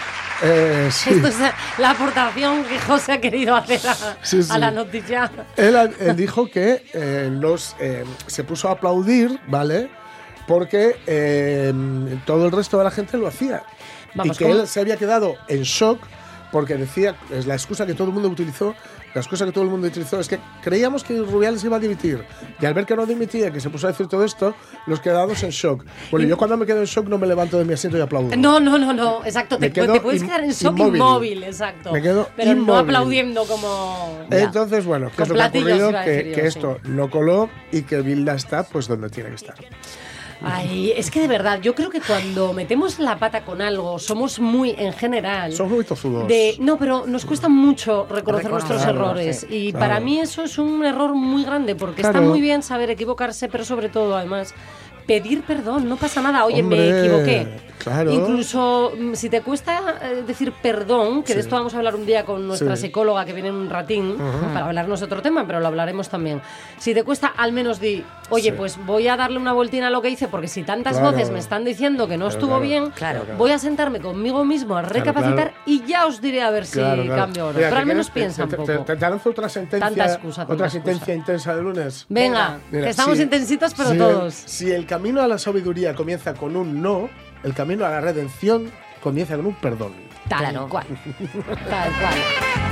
eh, sí, Esto es la aportación que José ha querido hacer a, Sí, a la noticia. él, él dijo que eh, los, eh, se puso a aplaudir, ¿vale? Porque eh, todo el resto de la gente lo hacía. Vamos, y que ¿cómo? él se había quedado en shock porque decía, es la excusa que todo el mundo utilizó, la excusa que todo el mundo utilizó es que creíamos que Rubiales iba a dimitir. Y al ver que no dimitía, que se puso a decir todo esto, nos quedamos en shock. Bueno, yo cuando me quedo en shock no me levanto de mi asiento y aplaudo. No, no, no, no, exacto. Te, te puedes quedar en shock inmóvil. inmóvil, exacto. Me quedo Pero no inmóvil. aplaudiendo como. Entonces, bueno, ¿qué Con es lo que ha ocurrido? Que, que sí. esto no coló y que Bilda está pues donde tiene que estar. Ay, es que de verdad, yo creo que cuando metemos la pata con algo, somos muy, en general. Son muy tozudos. De, no, pero nos cuesta mucho reconocer nuestros errores. sí. Y Claro. para mí eso es un error muy grande, porque Claro. está muy bien saber equivocarse, pero sobre todo, además, pedir perdón. No pasa nada. Oye, me Hombre, equivoqué. claro. Incluso mm, si te cuesta eh, decir perdón, que de Sí. esto vamos a hablar un día con nuestra Sí. psicóloga que viene en un ratín para hablarnos de otro tema, pero lo hablaremos también. Si te cuesta, al menos di, oye, Sí. pues voy a darle una vueltina a lo que hice, porque si tantas Claro. voces me están diciendo que no Claro, estuvo claro. bien, Claro. voy a sentarme conmigo mismo a recapacitar claro. y ya os diré a ver si Claro, claro. cambio o no. Mira, Pero ¿te al menos quieres- piensa un poco. te- te- te lanzo otra sentencia, Tanta excusa, otra excusa. sentencia intensa de lunes. Venga, Mira, que estamos si- intensitos, pero si el- todos. si el camino a la sabiduría comienza con un no, el camino a la redención comienza con un perdón. Tal Claro. cual. Tal cual.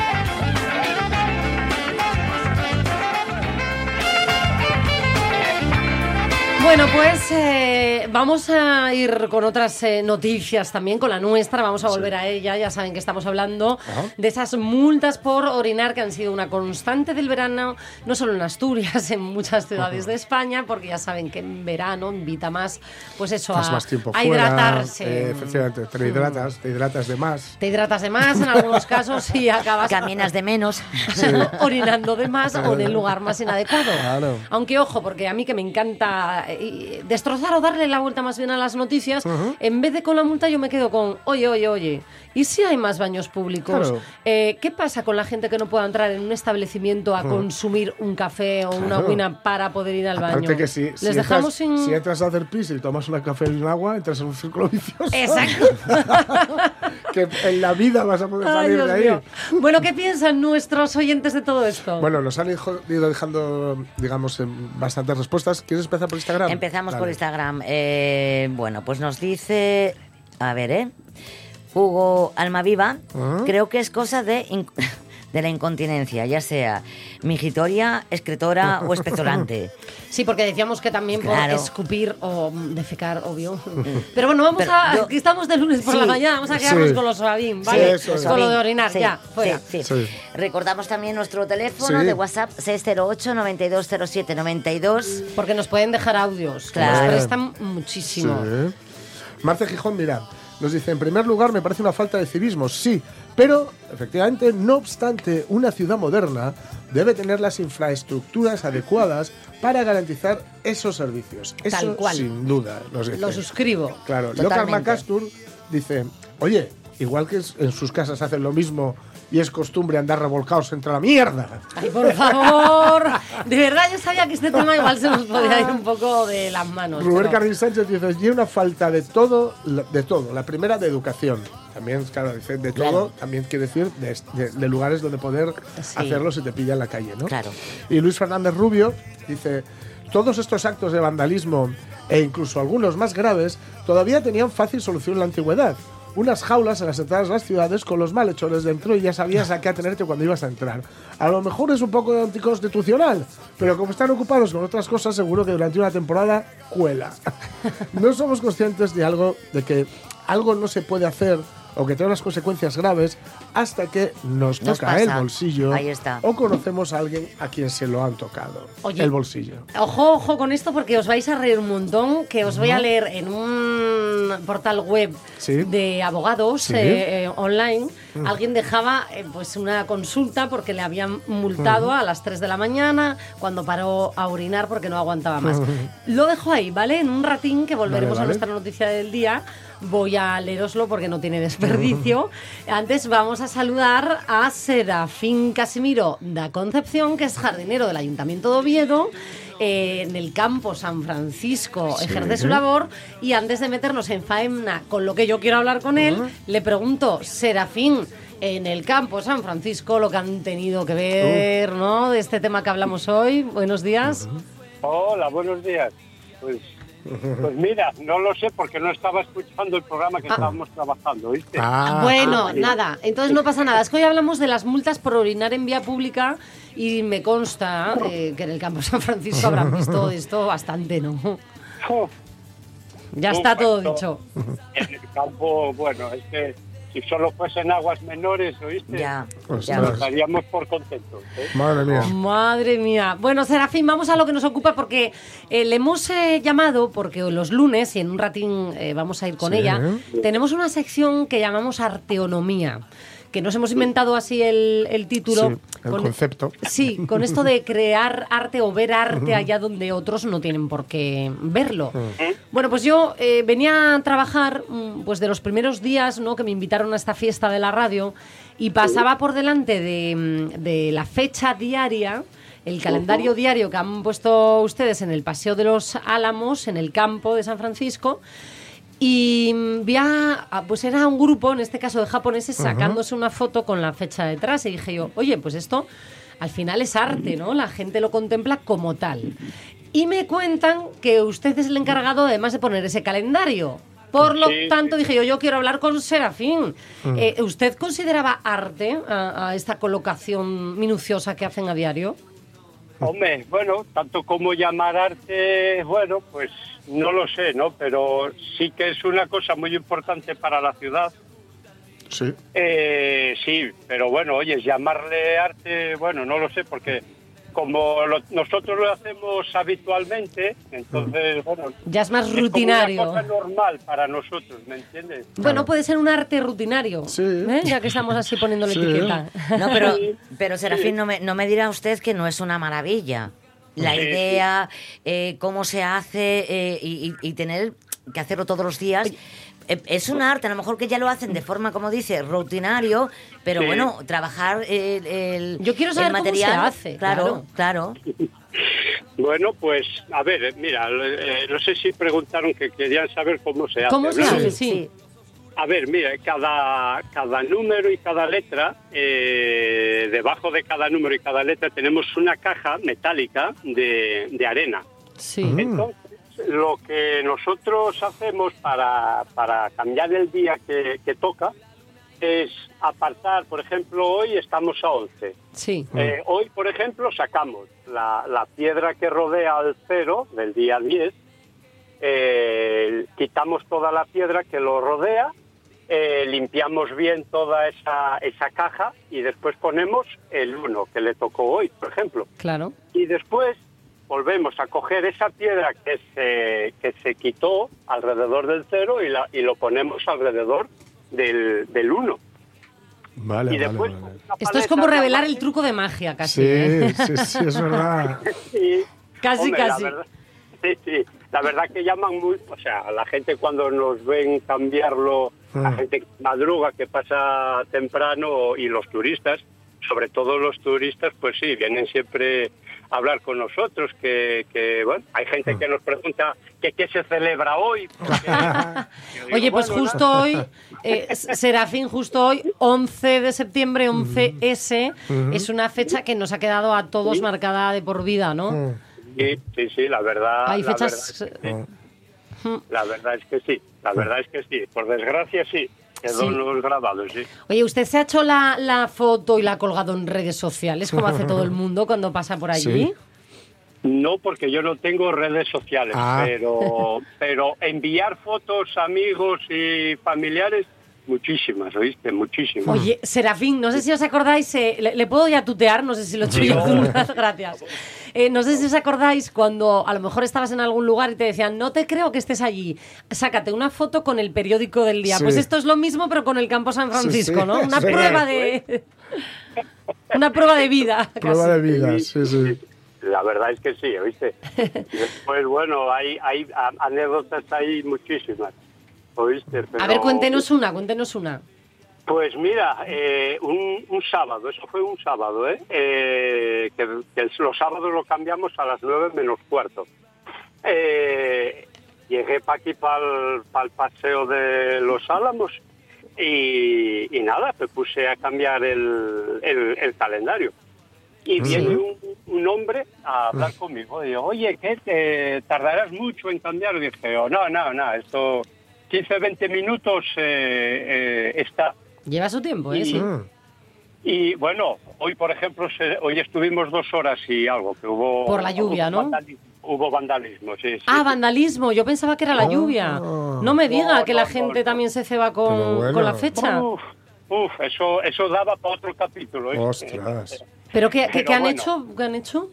Bueno, pues eh, vamos a ir con otras eh, noticias también, con la nuestra, vamos a volver a ella, ya saben que estamos hablando de esas multas por orinar que han sido una constante del verano, no solo en Asturias, en muchas ciudades de España, porque ya saben que en verano invita más, pues eso, Estás a, más tiempo a fuera. hidratarse. eh, efectivamente, te hidratas, te hidratas de más. Te hidratas de más en algunos casos y acabas Caminas de menos. orinando de más o en el lugar más inadecuado. Claro. Aunque ojo, porque a mí que me encanta eh, destrozar o darle la vuelta más bien a las noticias, en vez de con la multa yo me quedo con, oye, oye, oye, ¿y si hay más baños públicos? Claro. Eh, ¿Qué pasa con la gente que no pueda entrar en un establecimiento a consumir un café o una guina para poder ir al baño? Que si, Les si, dejamos entras, sin... si entras a hacer pis y tomas una café y un agua, entras en un círculo vicioso. Exacto. que en la vida vas a poder Ay, salir Dios de ahí. mío. Bueno, ¿qué piensan nuestros oyentes de todo esto? Bueno, nos han ido dejando, digamos, bastantes respuestas. ¿Quieres empezar por Instagram? Empezamos por. Instagram. Eh, bueno, pues nos dice, a ver, ¿eh? Hugo Almaviva, Ah. creo que es cosa de, de la incontinencia, ya sea mingitoria, excretora o espezolante. Sí, porque decíamos que también Claro. por escupir o mm, defecar, obvio. Pero bueno, vamos Pero a. yo- Aquí estamos de lunes por la mañana, vamos a quedarnos Sí. con los suavín, Sí, ¿vale? con lo de orinar, Sí, ya, fuera. sí, sí. Sí. Recordamos también nuestro teléfono Sí. de WhatsApp 608 9207 92. Porque nos pueden dejar audios, que Claro. nos prestan muchísimo. Sí. Marce Gijón, mira, nos dice, en primer lugar, me parece una falta de civismo, sí, pero efectivamente, no obstante, una ciudad moderna debe tener las infraestructuras adecuadas para garantizar esos servicios. Eso Tal cual. sin duda, nos dice. Lo suscribo. Claro. Lockhart McCastur dice, oye, igual que en sus casas hacen lo mismo y es costumbre andar revolcados entre la mierda. Ay, por favor. De verdad, yo sabía que este tema igual se nos podía ir un poco de las manos. Rubén pero- Sánchez dice, y una falta de todo, de todo. La primera de educación. También, claro, dice de Claro. todo, también quiere decir de, de- de lugares donde poder Sí. hacerlo si te pilla en la calle, ¿no? Claro. Y Luis Fernández Rubio dice, todos estos actos de vandalismo e incluso algunos más graves todavía tenían fácil solución en la antigüedad. Unas jaulas en las entradas de las ciudades con los malhechores dentro y ya sabías a qué atenerte cuando ibas a entrar. A lo mejor es un poco anticonstitucional, pero como están ocupados con otras cosas, seguro que durante una temporada cuela. no somos conscientes de algo, de que algo no se puede hacer o que tiene unas consecuencias graves hasta que nos Nos toca el bolsillo Ahí está. o conocemos a alguien a quien se lo han tocado. Oye. el bolsillo. Ojo, ojo con esto porque os vais a reír un montón, que os voy a leer en un portal web Sí. de abogados Sí. eh, eh, online. Alguien dejaba eh, pues una consulta porque le habían multado a las 3 de la mañana cuando paró a orinar porque no aguantaba más. Lo dejo ahí, ¿vale? En un ratín que volveremos Vale, vale. a nuestra noticia del día. Voy a leeroslo porque no tiene desperdicio. Antes vamos a saludar a Serafín Casimiro da Concepción, que es jardinero del Ayuntamiento de Oviedo. eh, en el campo San Francisco ejerce su labor y antes de meternos en faena con lo que yo quiero hablar con él, le pregunto, Serafín, en el campo San Francisco, lo que han tenido que ver, ¿no? De este tema que hablamos hoy. Buenos días. Hola, buenos días. Pues Pues mira, no lo sé porque no estaba escuchando el programa que estábamos trabajando, ¿viste? Ah, bueno, ah, nada, entonces no pasa nada. Es que hoy hablamos de las multas por orinar en vía pública y me consta eh, que en el campo San Francisco habrán visto esto bastante, ¿no? Ya está todo dicho. En el campo, bueno, es que si solo fuesen aguas menores, ¿oíste? Ya, Pues ya. Nos daríamos por contentos. ¿eh? Madre mía. Madre mía. Bueno, Serafín, vamos a lo que nos ocupa porque eh, le hemos eh, llamado, porque los lunes, y en un ratín eh, vamos a ir con Sí. ella, tenemos una sección que llamamos arteonomía, que nos hemos inventado así el, el título. Sí, el concepto. Sí, con esto de crear arte o ver arte allá donde otros no tienen por qué verlo. Bueno, pues yo eh, venía a trabajar mm, pues de los primeros días ¿no? que me invitaron a esta fiesta de la radio y pasaba por delante de, mm, de la fecha diaria, el calendario diario que han puesto ustedes en el Paseo de los Álamos, en el campo de San Francisco. Y mm, vi a, a- pues era un grupo, en este caso de japoneses, sacándose una foto con la fecha detrás. Y dije yo, oye, pues esto al final es arte, ¿no? La gente lo contempla como tal. Y me cuentan que usted es el encargado además de poner ese calendario. Por lo Sí, tanto, sí. dije yo, yo quiero hablar con Serafín. Eh, ¿Usted consideraba arte a, a esta colocación minuciosa que hacen a diario? Hombre, bueno, tanto como llamar arte, bueno, pues no lo sé, ¿no? Pero sí que es una cosa muy importante para la ciudad. Sí. Eh, sí, pero bueno, oye, llamarle arte, bueno, no lo sé, porque como lo- nosotros lo hacemos habitualmente, entonces, bueno... Ya es más como rutinario. una cosa normal para nosotros, ¿me entiendes? Bueno, puede ser un arte rutinario, Sí. ¿eh? ya que estamos así poniéndole Sí. etiqueta. No, pero, pero Serafín, no me, no me dirá usted que no es una maravilla. La Sí, idea, eh, cómo se hace eh, y, y- y tener que hacerlo todos los días. Eh, Es un arte, a lo mejor que ya lo hacen de forma, como dice, rutinario, pero Sí. bueno, trabajar el, el- Yo quiero el saber cómo se material. hace, Claro, claro. Bueno, pues, a ver, eh, mira, eh, no sé si preguntaron que querían saber cómo se hace. ¿Cómo se ¿no? hace? Sí. A ver, mira, cada, cada número y cada letra, eh, debajo de cada número y cada letra tenemos una caja metálica de, de arena. Sí. Entonces, lo que nosotros hacemos para, para cambiar el día que, que toca es apartar, por ejemplo, hoy estamos a 11. Sí. Eh, hoy, por ejemplo, sacamos la, la piedra que rodea al cero del día 10, eh, quitamos toda la piedra que lo rodea, eh, limpiamos bien toda esa, esa caja y después ponemos el 1 que le tocó hoy, por ejemplo. Claro. Y después volvemos a coger esa piedra que se, que se quitó alrededor del cero y, la, y lo ponemos alrededor del, del 1. Vale, y vale, después vale. con una Esto es como revelar el truco de magia, casi. Sí, ¿eh? sí, sí, es verdad. Sí. Casi, Hombre, casi. La verdad, sí, sí. La verdad que llaman muy... O sea, la gente cuando nos ven cambiarlo, la Mm. gente que madruga, que pasa temprano y los turistas, sobre todo los turistas, pues sí, vienen siempre hablar con nosotros, que, que bueno, hay gente que nos pregunta que qué se celebra hoy. porque- yo digo, Oye, pues bueno, justo hoy, eh, Serafín, justo hoy, 11 de septiembre, 11S, es una fecha que nos ha quedado a todos marcada de por vida, ¿no? Sí, sí, sí, la verdad... Hay la fechas... verdad es que sí. Mm. La verdad es que sí, la verdad es que sí. Por desgracia sí, quedó Sí. grabados, sí. Oye, ¿usted se ha hecho la, la foto y la ha colgado en redes sociales, como hace todo el mundo cuando pasa por allí? Sí. No, porque yo no tengo redes sociales, Ah. pero, pero enviar fotos a amigos y familiares, muchísimas, ¿oíste? Muchísimas. Oye, Serafín, no sé si os acordáis, eh, le, le puedo ya tutear? No sé si lo he hecho yo gracias. Eh, no sé si os acordáis cuando a lo mejor estabas en algún lugar y te decían, no te creo que estés allí, sácate una foto con el periódico del día. Sí. Pues esto es lo mismo, pero con el campo San Francisco, sí, ¿no? Una prueba de... Una prueba de vida. Prueba casi. de vida, sí, sí. La verdad es que sí, ¿oíste? Después, bueno, hay, hay a- anécdotas ahí muchísimas, ¿oíste? A Pero- ver, cuéntenos una, cuéntenos una. Pues mira, eh, un, un sábado, eso fue un sábado, ¿eh? Eh, que, que los sábados lo cambiamos a las nueve menos cuarto. Eh, llegué para aquí, para el paseo de los Álamos, y, y nada, me puse a cambiar el, el- el calendario. Y Sí. viene un, un hombre a hablar conmigo. Y digo, oye, ¿qué? Te tardarás mucho en cambiar. Y dije, oh, no, no, no, esto 15, 20 minutos eh, eh, está. Lleva su tiempo, ¿eh? Y- Sí. Y bueno, hoy por ejemplo, se- hoy estuvimos dos horas y algo, que hubo... Por la lluvia, hubo ¿no? vandalismo- Hubo vandalismo, sí. sí. Ah, vandalismo. Yo pensaba que era la lluvia. No me diga No, que la no, gente no, también se ceba con, Pero bueno. con la fecha. Uf, uf, eso, eso daba para otro capítulo. ¿eh? Ostras. ¿Pero qué, qué- Pero qué han bueno. hecho? ¿Qué han hecho?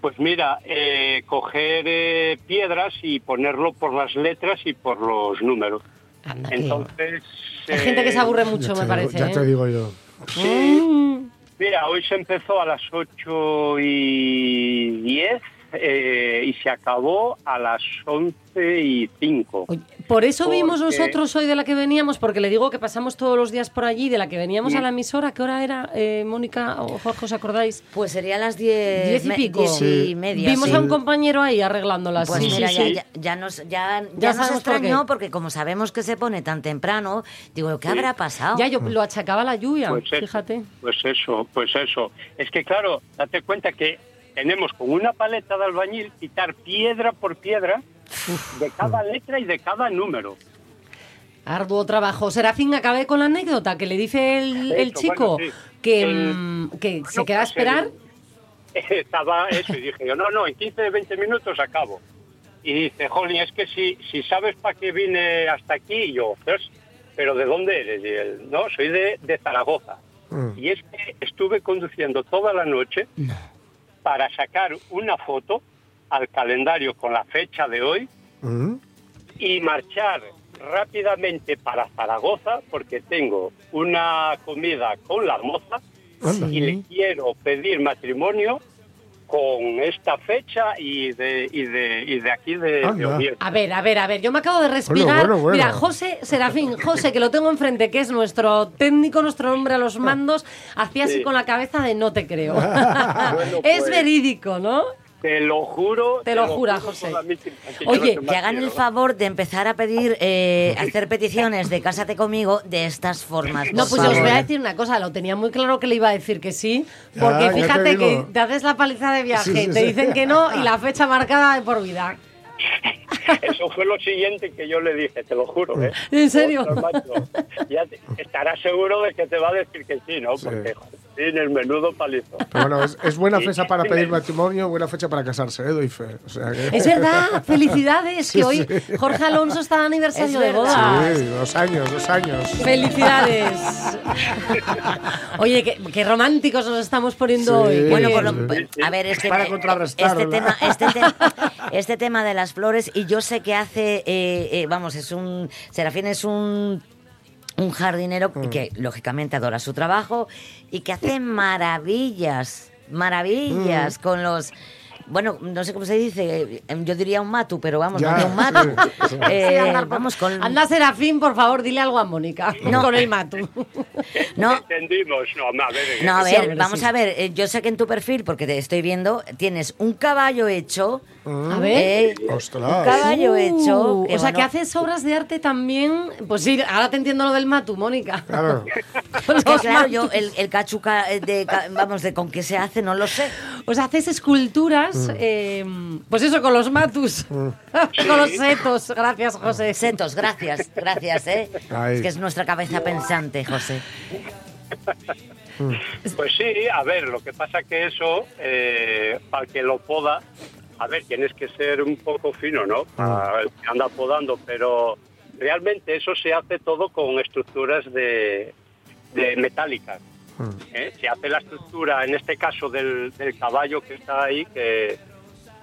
Pues mira, eh, coger eh, piedras y ponerlo por las letras y por los números. Anda, que- Entonces... Hay gente que se eh, aburre Ya mucho, me digo- parece. Ya ¿eh? te digo yo. Sí. Mm. Mira, hoy se empezó a las 8 y 10 eh, y se acabó a las 11 y 5. Oye, Por eso vimos nosotros hoy de la que veníamos, porque le digo que pasamos todos los días por allí, de la que veníamos a la emisora. ¿Qué hora era, eh, Mónica o Jorge, os acordáis? Pues sería las 10, Diez y pico. diez y Sí. media. Vimos sí. a un compañero ahí arreglándolas. Pues sí, mira, sí, ya, sí. ya, ya nos, ya, Ya ya nos por extrañó porque como sabemos que se pone tan temprano, digo, ¿qué habrá pasado? Ya, yo lo achacaba a la lluvia, Pues eso, fíjate. Pues eso, pues eso. Es que claro, date cuenta que tenemos con una paleta de albañil quitar piedra por piedra de cada letra y de cada número. Arduo trabajo. Serafín, acabé con la anécdota que le dice el, el Eso, chico bueno, sí. que, El- mm, que se queda a esperar. Estaba eso y dije yo, no, no, en 15, 20 minutos acabo. Y dice, Jolín, es que si, si sabes para qué vine hasta aquí, y yo, "Pues, pero ¿de dónde eres? Y él, no, soy de, de Zaragoza. Mm. Y es que estuve conduciendo toda la noche para sacar una foto al calendario con la fecha de hoy Mm. y marchar rápidamente para Zaragoza porque tengo una comida con la moza Anda. y le quiero pedir matrimonio con esta fecha y de, y de, y de aquí de, de. Oviedo. A ver, a ver, a ver, yo me acabo de respirar. Bueno, bueno, bueno. Mira, José Serafín, José, que lo tengo enfrente, que es nuestro técnico, nuestro hombre a los mandos, hacía así Sí. con la cabeza de no te creo. Bueno, es pues, verídico, ¿no? Te lo juro. Te lo jura, José. Oye, Que hagan el favor de empezar a pedir, eh, hacer peticiones de Cásate conmigo de estas formas. No, pues os voy a decir una cosa, lo tenía muy claro que le iba a decir que sí, porque te fíjate que te haces la paliza de viaje, Sí, sí, te sí. dicen que no y la fecha marcada de por vida. Eso fue lo siguiente que yo le dije, te lo juro. ¿eh? ¿En serio? Ostras, macho, ya te- estarás seguro de que te va a decir que sí, ¿no? Sí. Porque, joder, el menudo palizo. Pero bueno, es, es buena fecha para pedir matrimonio, buena fecha para casarse, ¿eh? Doy fe. O sea que... Es verdad, felicidades, Sí, que hoy sí. Jorge Alonso está de aniversario Es de boda. Sí, dos años, dos años. Felicidades. Oye, qué, qué románticos nos estamos poniendo Sí. hoy. Bueno, por lo- Sí, sí. a ver, este, Para contrarrestar, este tema, este, te- este tema de las flores, y yo sé que hace, eh, eh, vamos, es un, Serafín es un, un jardinero Mm. que lógicamente adora su trabajo y que hace maravillas, maravillas Mm. con los... Bueno, no sé cómo se dice, eh, yo diría un matu, pero vamos, Ya, no un matu. sí, sí. Eh, Sí, por- vamos con... Anda, Serafín, por favor, dile algo a Mónica No. con el matu. No, Entendimos, no, a ver. No, a ver, vamos sí. a ver. Yo sé que en tu perfil, porque te estoy viendo, tienes un caballo hecho. A ver. eh, Ostras. un caballo Uh, hecho. que o sea, bueno, que haces obras de arte también. Pues sí, ahora te entiendo lo del matu, Mónica. Claro. Es que Los claro, matus. yo el, el cachuca, de, vamos, de con qué se hace, no lo sé. O sea, haces esculturas, eh, pues eso, con los matus, con los setos. Gracias, José. Setos, gracias, gracias, ¿eh? Ay. Es que es nuestra cabeza pensante, José. Pues sí, a ver, lo que pasa que eso, eh, para que lo poda, a ver, tienes que ser un poco fino, ¿no? Para el que anda podando, pero realmente eso se hace todo con estructuras de, de metálicas. ¿eh? Se hace la estructura, en este caso, del, del caballo que está ahí, que,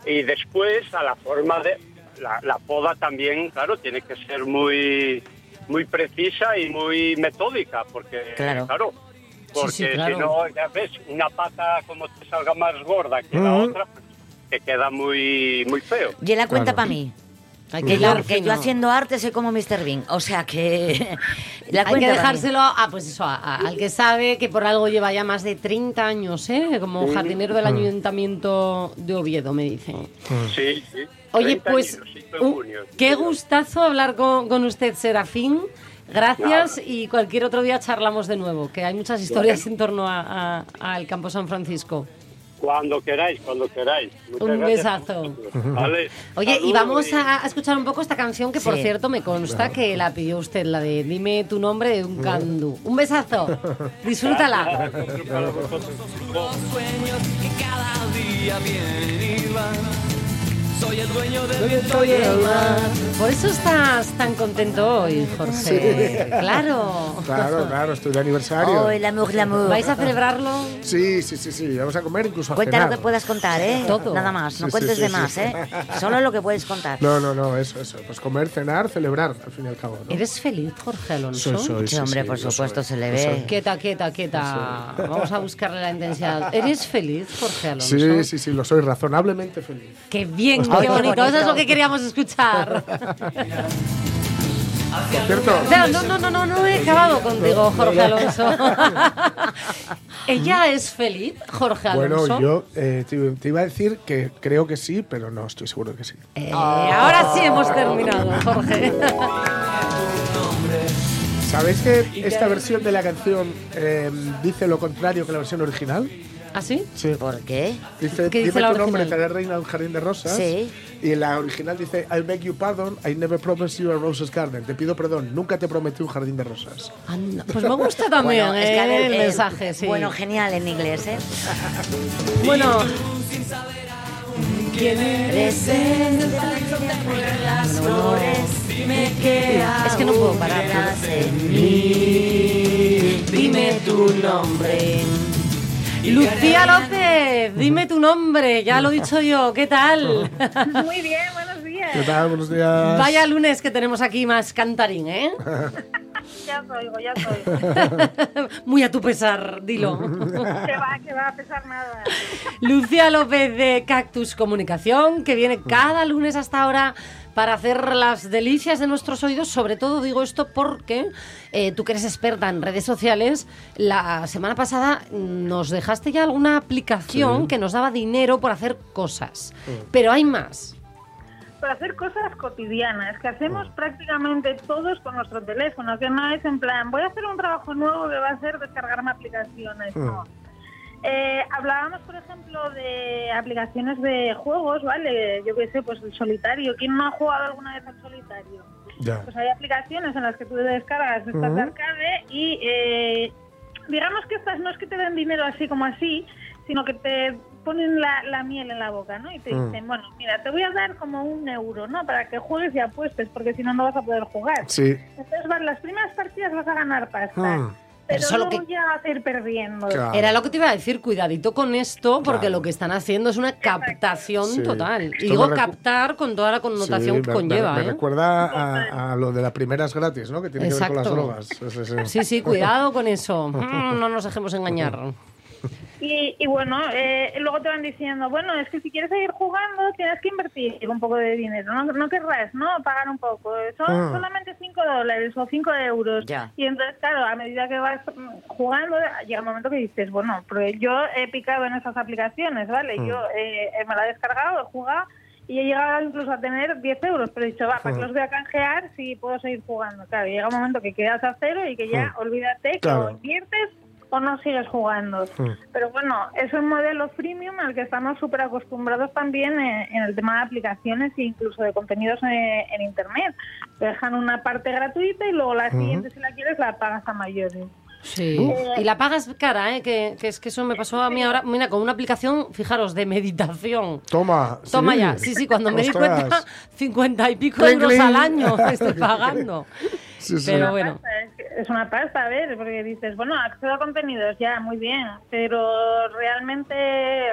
y después a la forma de... La, la poda también, claro, tiene que ser muy muy precisa y muy metódica, porque, Claro. claro, porque sí, claro. si no, ya ves, una pata como te salga más gorda que la Ujú. otra, pues, te queda muy, muy feo. Y la cuenta Claro. para mí. Hay Que yo, que yo haciendo arte soy como Mr. Bean. O sea que. la Hay que dejárselo a, pues eso, a- a- al que sabe que por algo lleva ya más de 30 años, ¿eh? Como jardinero del Ayuntamiento de Oviedo, me dicen. Sí, sí. Oye, 30 pues años, junio. qué gustazo hablar con, con usted, Serafín. Gracias y cualquier otro día charlamos de nuevo, que hay muchas historias en torno a- a- al Campo San Francisco. Cuando queráis, cuando queráis. Muchas Un gracias. besazo. Vale. Oye, y vamos y- a escuchar un poco esta canción que, por Sí. cierto, me consta que la pidió usted, la de Dime tu nombre de un candú. Un besazo. Disfrútala. Sueños que cada día vienen y van. Soy el dueño del viento y el mar. Por eso estás tan contento hoy, Jorge. Claro. Claro, claro, estoy de aniversario. Oh, el amour, l'amour. ¿Vais a celebrarlo? Sí, sí, sí, sí. Vamos a comer incluso a Cuenta lo que puedas contar, ¿eh? Todo. Nada más, no Sí, sí, cuentes sí, de sí. más, ¿eh? Solo lo que puedes contar. No, no, no, eso, eso. Pues comer, cenar, celebrar, al fin y al cabo. ¿no? ¿Eres feliz, Jorge Alonso? Soy, soy, Sí, sí, hombre, sí, por supuesto, soy, se le ve. Quieta, quieta, quieta. Vamos a buscarle la intensidad. ¿Eres feliz, Jorge Alonso? Sí, sí, sí, lo soy razonablemente feliz. Qué bien, Ay, qué bonito. Eso es lo que queríamos escuchar. No, no, no, no, no he acabado contigo, Jorge Alonso. ¿Ella es feliz, Jorge Alonso? bueno, yo eh, te, te iba a decir que creo que sí, pero no estoy seguro de que sí. Eh, ahora sí hemos terminado, Jorge. ¿Sabéis que esta versión de la canción eh, dice lo contrario que la versión original? ¿Ah, sí? Sí. ¿Por qué? Dice, ¿Qué dice dime la tu nombre, original? te haré reina de un jardín de rosas. Sí. Y la original dice, I beg you pardon, I never promised you a roses garden. Te pido perdón, nunca te prometí un jardín de rosas. Anda, Pues me gusta también Bueno, es que eh, a ver, el eh, mensaje, sí. Bueno, genial en inglés, ¿eh? Bueno, es que no puedo parar. Dime tu nombre. Lucía López, dime tu nombre, ya lo he dicho yo, ¿qué tal? Muy bien, buenos días. ¿Qué tal? Buenos días. Vaya lunes que tenemos aquí más cantarín, ¿eh? Ya os oigo, ya os oigo. Muy a tu pesar, dilo. que va, que va a pesar nada. Lucía López de Cactus Comunicación, que viene cada lunes hasta ahora para hacer las delicias de nuestros oídos. Sobre todo digo esto porque eh, tú que eres experta en redes sociales, la semana pasada nos dejaste ya alguna aplicación Sí. que nos daba dinero por hacer cosas. Pero hay más. Para hacer cosas cotidianas que hacemos prácticamente todos con nuestro teléfono, que no es en plan, voy a hacer un trabajo nuevo que va a ser descargarme aplicaciones, no. Eh, hablábamos, por ejemplo, de aplicaciones de juegos, ¿vale? Yo qué sé, pues el solitario. ¿Quién no ha jugado alguna vez al solitario? Ya. Pues hay aplicaciones en las que tú descargas estas de Ujú. arcade y eh, digamos que estas no es que te den dinero así como así, sino que te ponen la, la miel en la boca, ¿no? Y te Mm. dicen, bueno, mira, te voy a dar como un euro, ¿no? Para que juegues y apuestes, porque si no, no vas a poder jugar. Sí. Entonces, vas- las primeras partidas vas a ganar pasta. Mm. Pero Eso lo luego que- ya vas a ir perdiendo. Claro. Era lo que te iba a decir, cuidadito con esto, porque Claro. lo que están haciendo es una captación Sí. total. Esto Y digo captar con toda la connotación Sí, que me- conlleva. Me, me ¿eh? recuerda a, a lo de las primeras gratis, ¿no? Que tiene que ver con las drogas. Sí, sí, sí. Sí, sí, cuidado con eso. Mm, no nos dejemos engañar. Y, y bueno, eh, luego te van diciendo, bueno, es que si quieres seguir jugando tienes que invertir un poco de dinero, no, no querrás, ¿no? Pagar un poco, son Ah. solamente 5 dólares o 5 euros. Ya. Y entonces, claro, a medida que vas mm, jugando, llega un momento que dices, bueno, porque yo he picado en esas aplicaciones, ¿vale? Mm. Yo eh, me la he descargado, he jugado y he llegado incluso a tener 10 euros, pero he dicho, va, ¿para Mm. qué los voy a canjear si puedo seguir jugando? Claro, llega un momento que quedas a cero y que ya, Mm. olvídate, que o inviertes o no sigues jugando. Mm. Pero bueno, es un modelo freemium al que estamos súper acostumbrados también eh, en el tema de aplicaciones e incluso de contenidos eh, en Internet. Te dejan una parte gratuita y luego la siguiente, si la quieres, la pagas a mayores. Sí. Uh. Y la pagas cara, ¿eh? Que, que es que eso me pasó a mí ahora. Mira, con una aplicación, fijaros, de meditación. Toma. Toma sí. ya. Sí, sí, cuando me di cuenta, cincuenta y pico euros al año estoy pagando. Sí, sí. Pero bueno. Es, una pasta, a ver, porque dices, bueno, accedo a contenidos, ya, muy bien, pero realmente,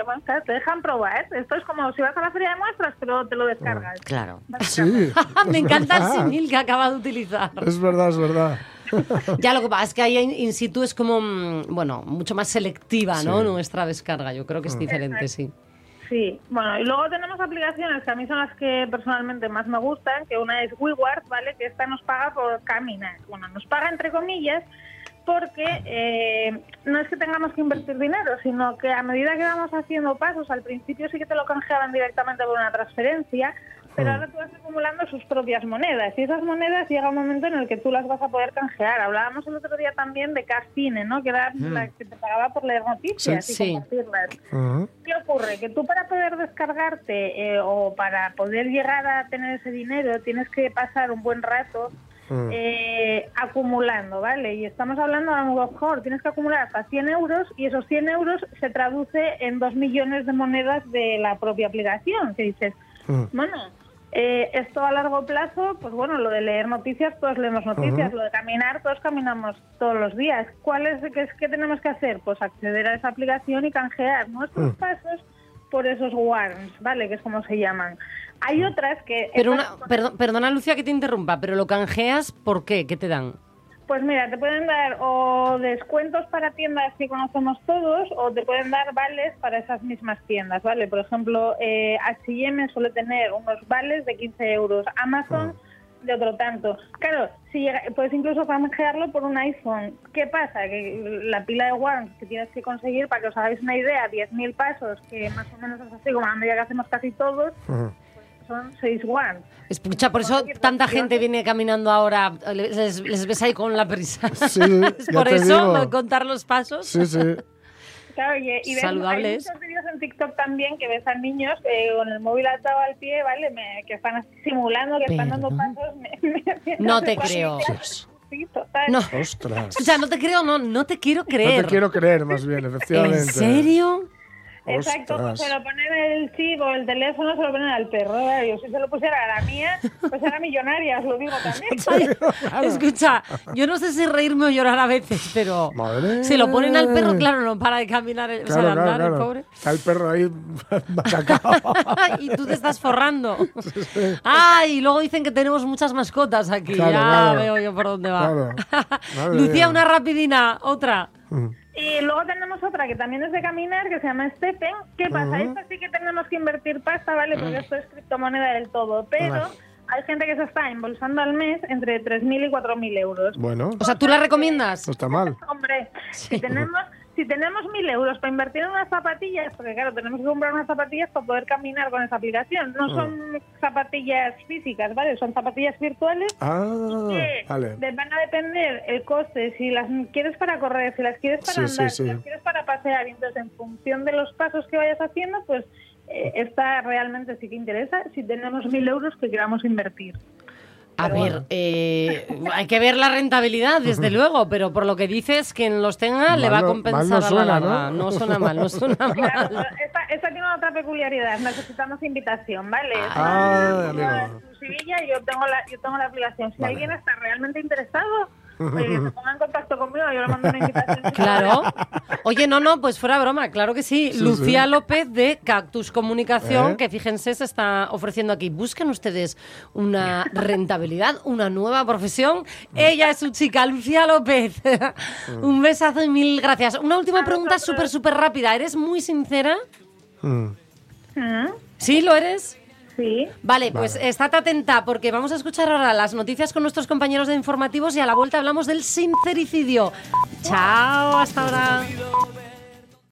bueno, claro, te dejan probar. Esto es como si vas a la feria de muestras, pero te lo descargas. Claro. Sí. me encanta el símil que acaba de utilizar. Es verdad, es verdad. Ya lo que pasa es que ahí in situ es como, mm, bueno, mucho más selectiva, ¿no? Sí. Nuestra descarga. Yo creo que es diferente, sí. Sí, bueno, y luego tenemos aplicaciones que a mí son las que personalmente más me gustan, que una es WeWard, ¿vale? Que esta nos paga por caminar. Bueno, nos paga entre comillas porque eh, no es que tengamos que invertir dinero, sino que a medida que vamos haciendo pasos, al principio sí que te lo canjeaban directamente por una transferencia, pero Mm. ahora tú vas acumulando sus propias monedas y esas monedas llega un momento en el que tú las vas a poder canjear. Hablábamos el otro día también de Castine, ¿no? Que era Mm. la que te pagaba por leer noticias Sí. y Sí. compartirlas. ¿Qué ocurre? Que tú para poder descargarte eh, o para poder llegar a tener ese dinero tienes que pasar un buen rato Mm. eh, acumulando, ¿vale? Y estamos hablando a lo mejor, tienes que acumular hasta 100 euros y esos 100 euros se traduce en 2 millones de monedas de la propia aplicación, que dices, Mm. bueno, eh, esto a largo plazo, pues bueno, lo de leer noticias, todos leemos noticias, lo de caminar, todos caminamos todos los días. ¿Cuál es, qué, es- qué tenemos que hacer? Pues acceder a esa aplicación y canjear nuestros Mm. pasos por esos warrants, ¿vale? Que es como se llaman. Hay otras que... Pero una, perdón, perdona, Lucia, que te interrumpa, pero lo canjeas, ¿por qué? ¿Qué te dan? Pues mira, te pueden dar o descuentos para tiendas que conocemos todos o te pueden dar vales para esas mismas tiendas, ¿vale? Por ejemplo, eh, H&M suele tener unos vales de 15 euros, Amazon de otro tanto. Claro, si llega- puedes incluso canjearlo por un iPhone. ¿Qué pasa? Que la pila de warrants que tienes que conseguir, para que os hagáis una idea, 10.000 pasos, que más o menos es así como la medida que hacemos casi todos. Son 6 warrants. Escucha, por eso tanta gente viene caminando ahora, les, les ves ahí con la prisa. Sí, ¿Es ya por te eso, digo. contar los pasos? Sí, sí. Claro, y, y ves- Saludables. hay muchos vídeos en TikTok también que ves a niños eh, con el móvil atado al pie, ¿vale? Me- que están así simulando, que están dando pasos. me- me- No te creo. Sí, total. No. Ostras. Escucha, no te creo, no, no te quiero No creer. te quiero creer, más bien, efectivamente. ¿En serio? Exacto, pues se lo ponen el chip o el teléfono, se lo ponen al perro. Yo si se lo pusiera a la mía, pues era millonaria, os lo digo también. Escucha, yo no sé si reírme o llorar a veces, pero Madre. si lo ponen al perro, claro, no para de caminar, el- o sea, de Claro, claro, andar, el claro. pobre. Está el perro ahí y tú te estás forrando. Ay, y luego dicen que tenemos muchas mascotas aquí. Claro, ya claro. veo yo por dónde va. Claro. Lucía, una rapidina, otra. Mm. Y luego tenemos otra que también es de caminar, que se llama Steppen. ¿Qué pasa? Ujú. Esta sí que tenemos que invertir pasta, ¿vale? Porque esto es criptomoneda del todo. Pero hay gente que se está embolsando al mes entre 3.000 y 4.000 euros. Bueno, O sea, ¿tú la recomiendas? no está mal. Hombre, si tenemos si tenemos mil euros para invertir en unas zapatillas, porque claro, tenemos que comprar unas zapatillas para poder caminar con esa aplicación. No son zapatillas físicas, ¿vale? Son zapatillas virtuales Ah, que vale. van a depender el coste, si las quieres para correr, si las quieres para Sí, andar, sí. si las quieres para pasear. Entonces, en función de los pasos que vayas haciendo, pues eh, esta realmente sí que interesa si tenemos mil euros que queramos invertir. A ver, eh, hay que ver la rentabilidad, desde luego, pero por lo que dices, quien los tenga le Mal va a no- compensar mal no a la suena, larga. ¿no? suena mal, no suena Claro, mal. esta, esta tiene otra peculiaridad. Necesitamos invitación, ¿vale? Ah, Esta- amigo. Exclusivilla, yo tengo la, yo tengo la aplicación. Si Vale. alguien está realmente interesado, que se ponga en contacto conmigo, yo le mando una invitación. Claro. Oye, no, no, pues fuera broma, claro que sí. Sí, Lucía sí. López de Cactus Comunicación, ¿Eh? que fíjense, se está ofreciendo aquí. Busquen ustedes una rentabilidad, una nueva profesión. Ella es su chica, Lucía López. Un besazo y mil gracias. Una última pregunta súper, súper rápida. ¿Eres muy sincera? Mm. ¿Mm? ¿Sí, lo eres? Sí. Vale, pues estate atenta porque vamos a escuchar ahora las noticias con nuestros compañeros de informativos y a la vuelta hablamos del sincericidio. Chao, hasta ahora.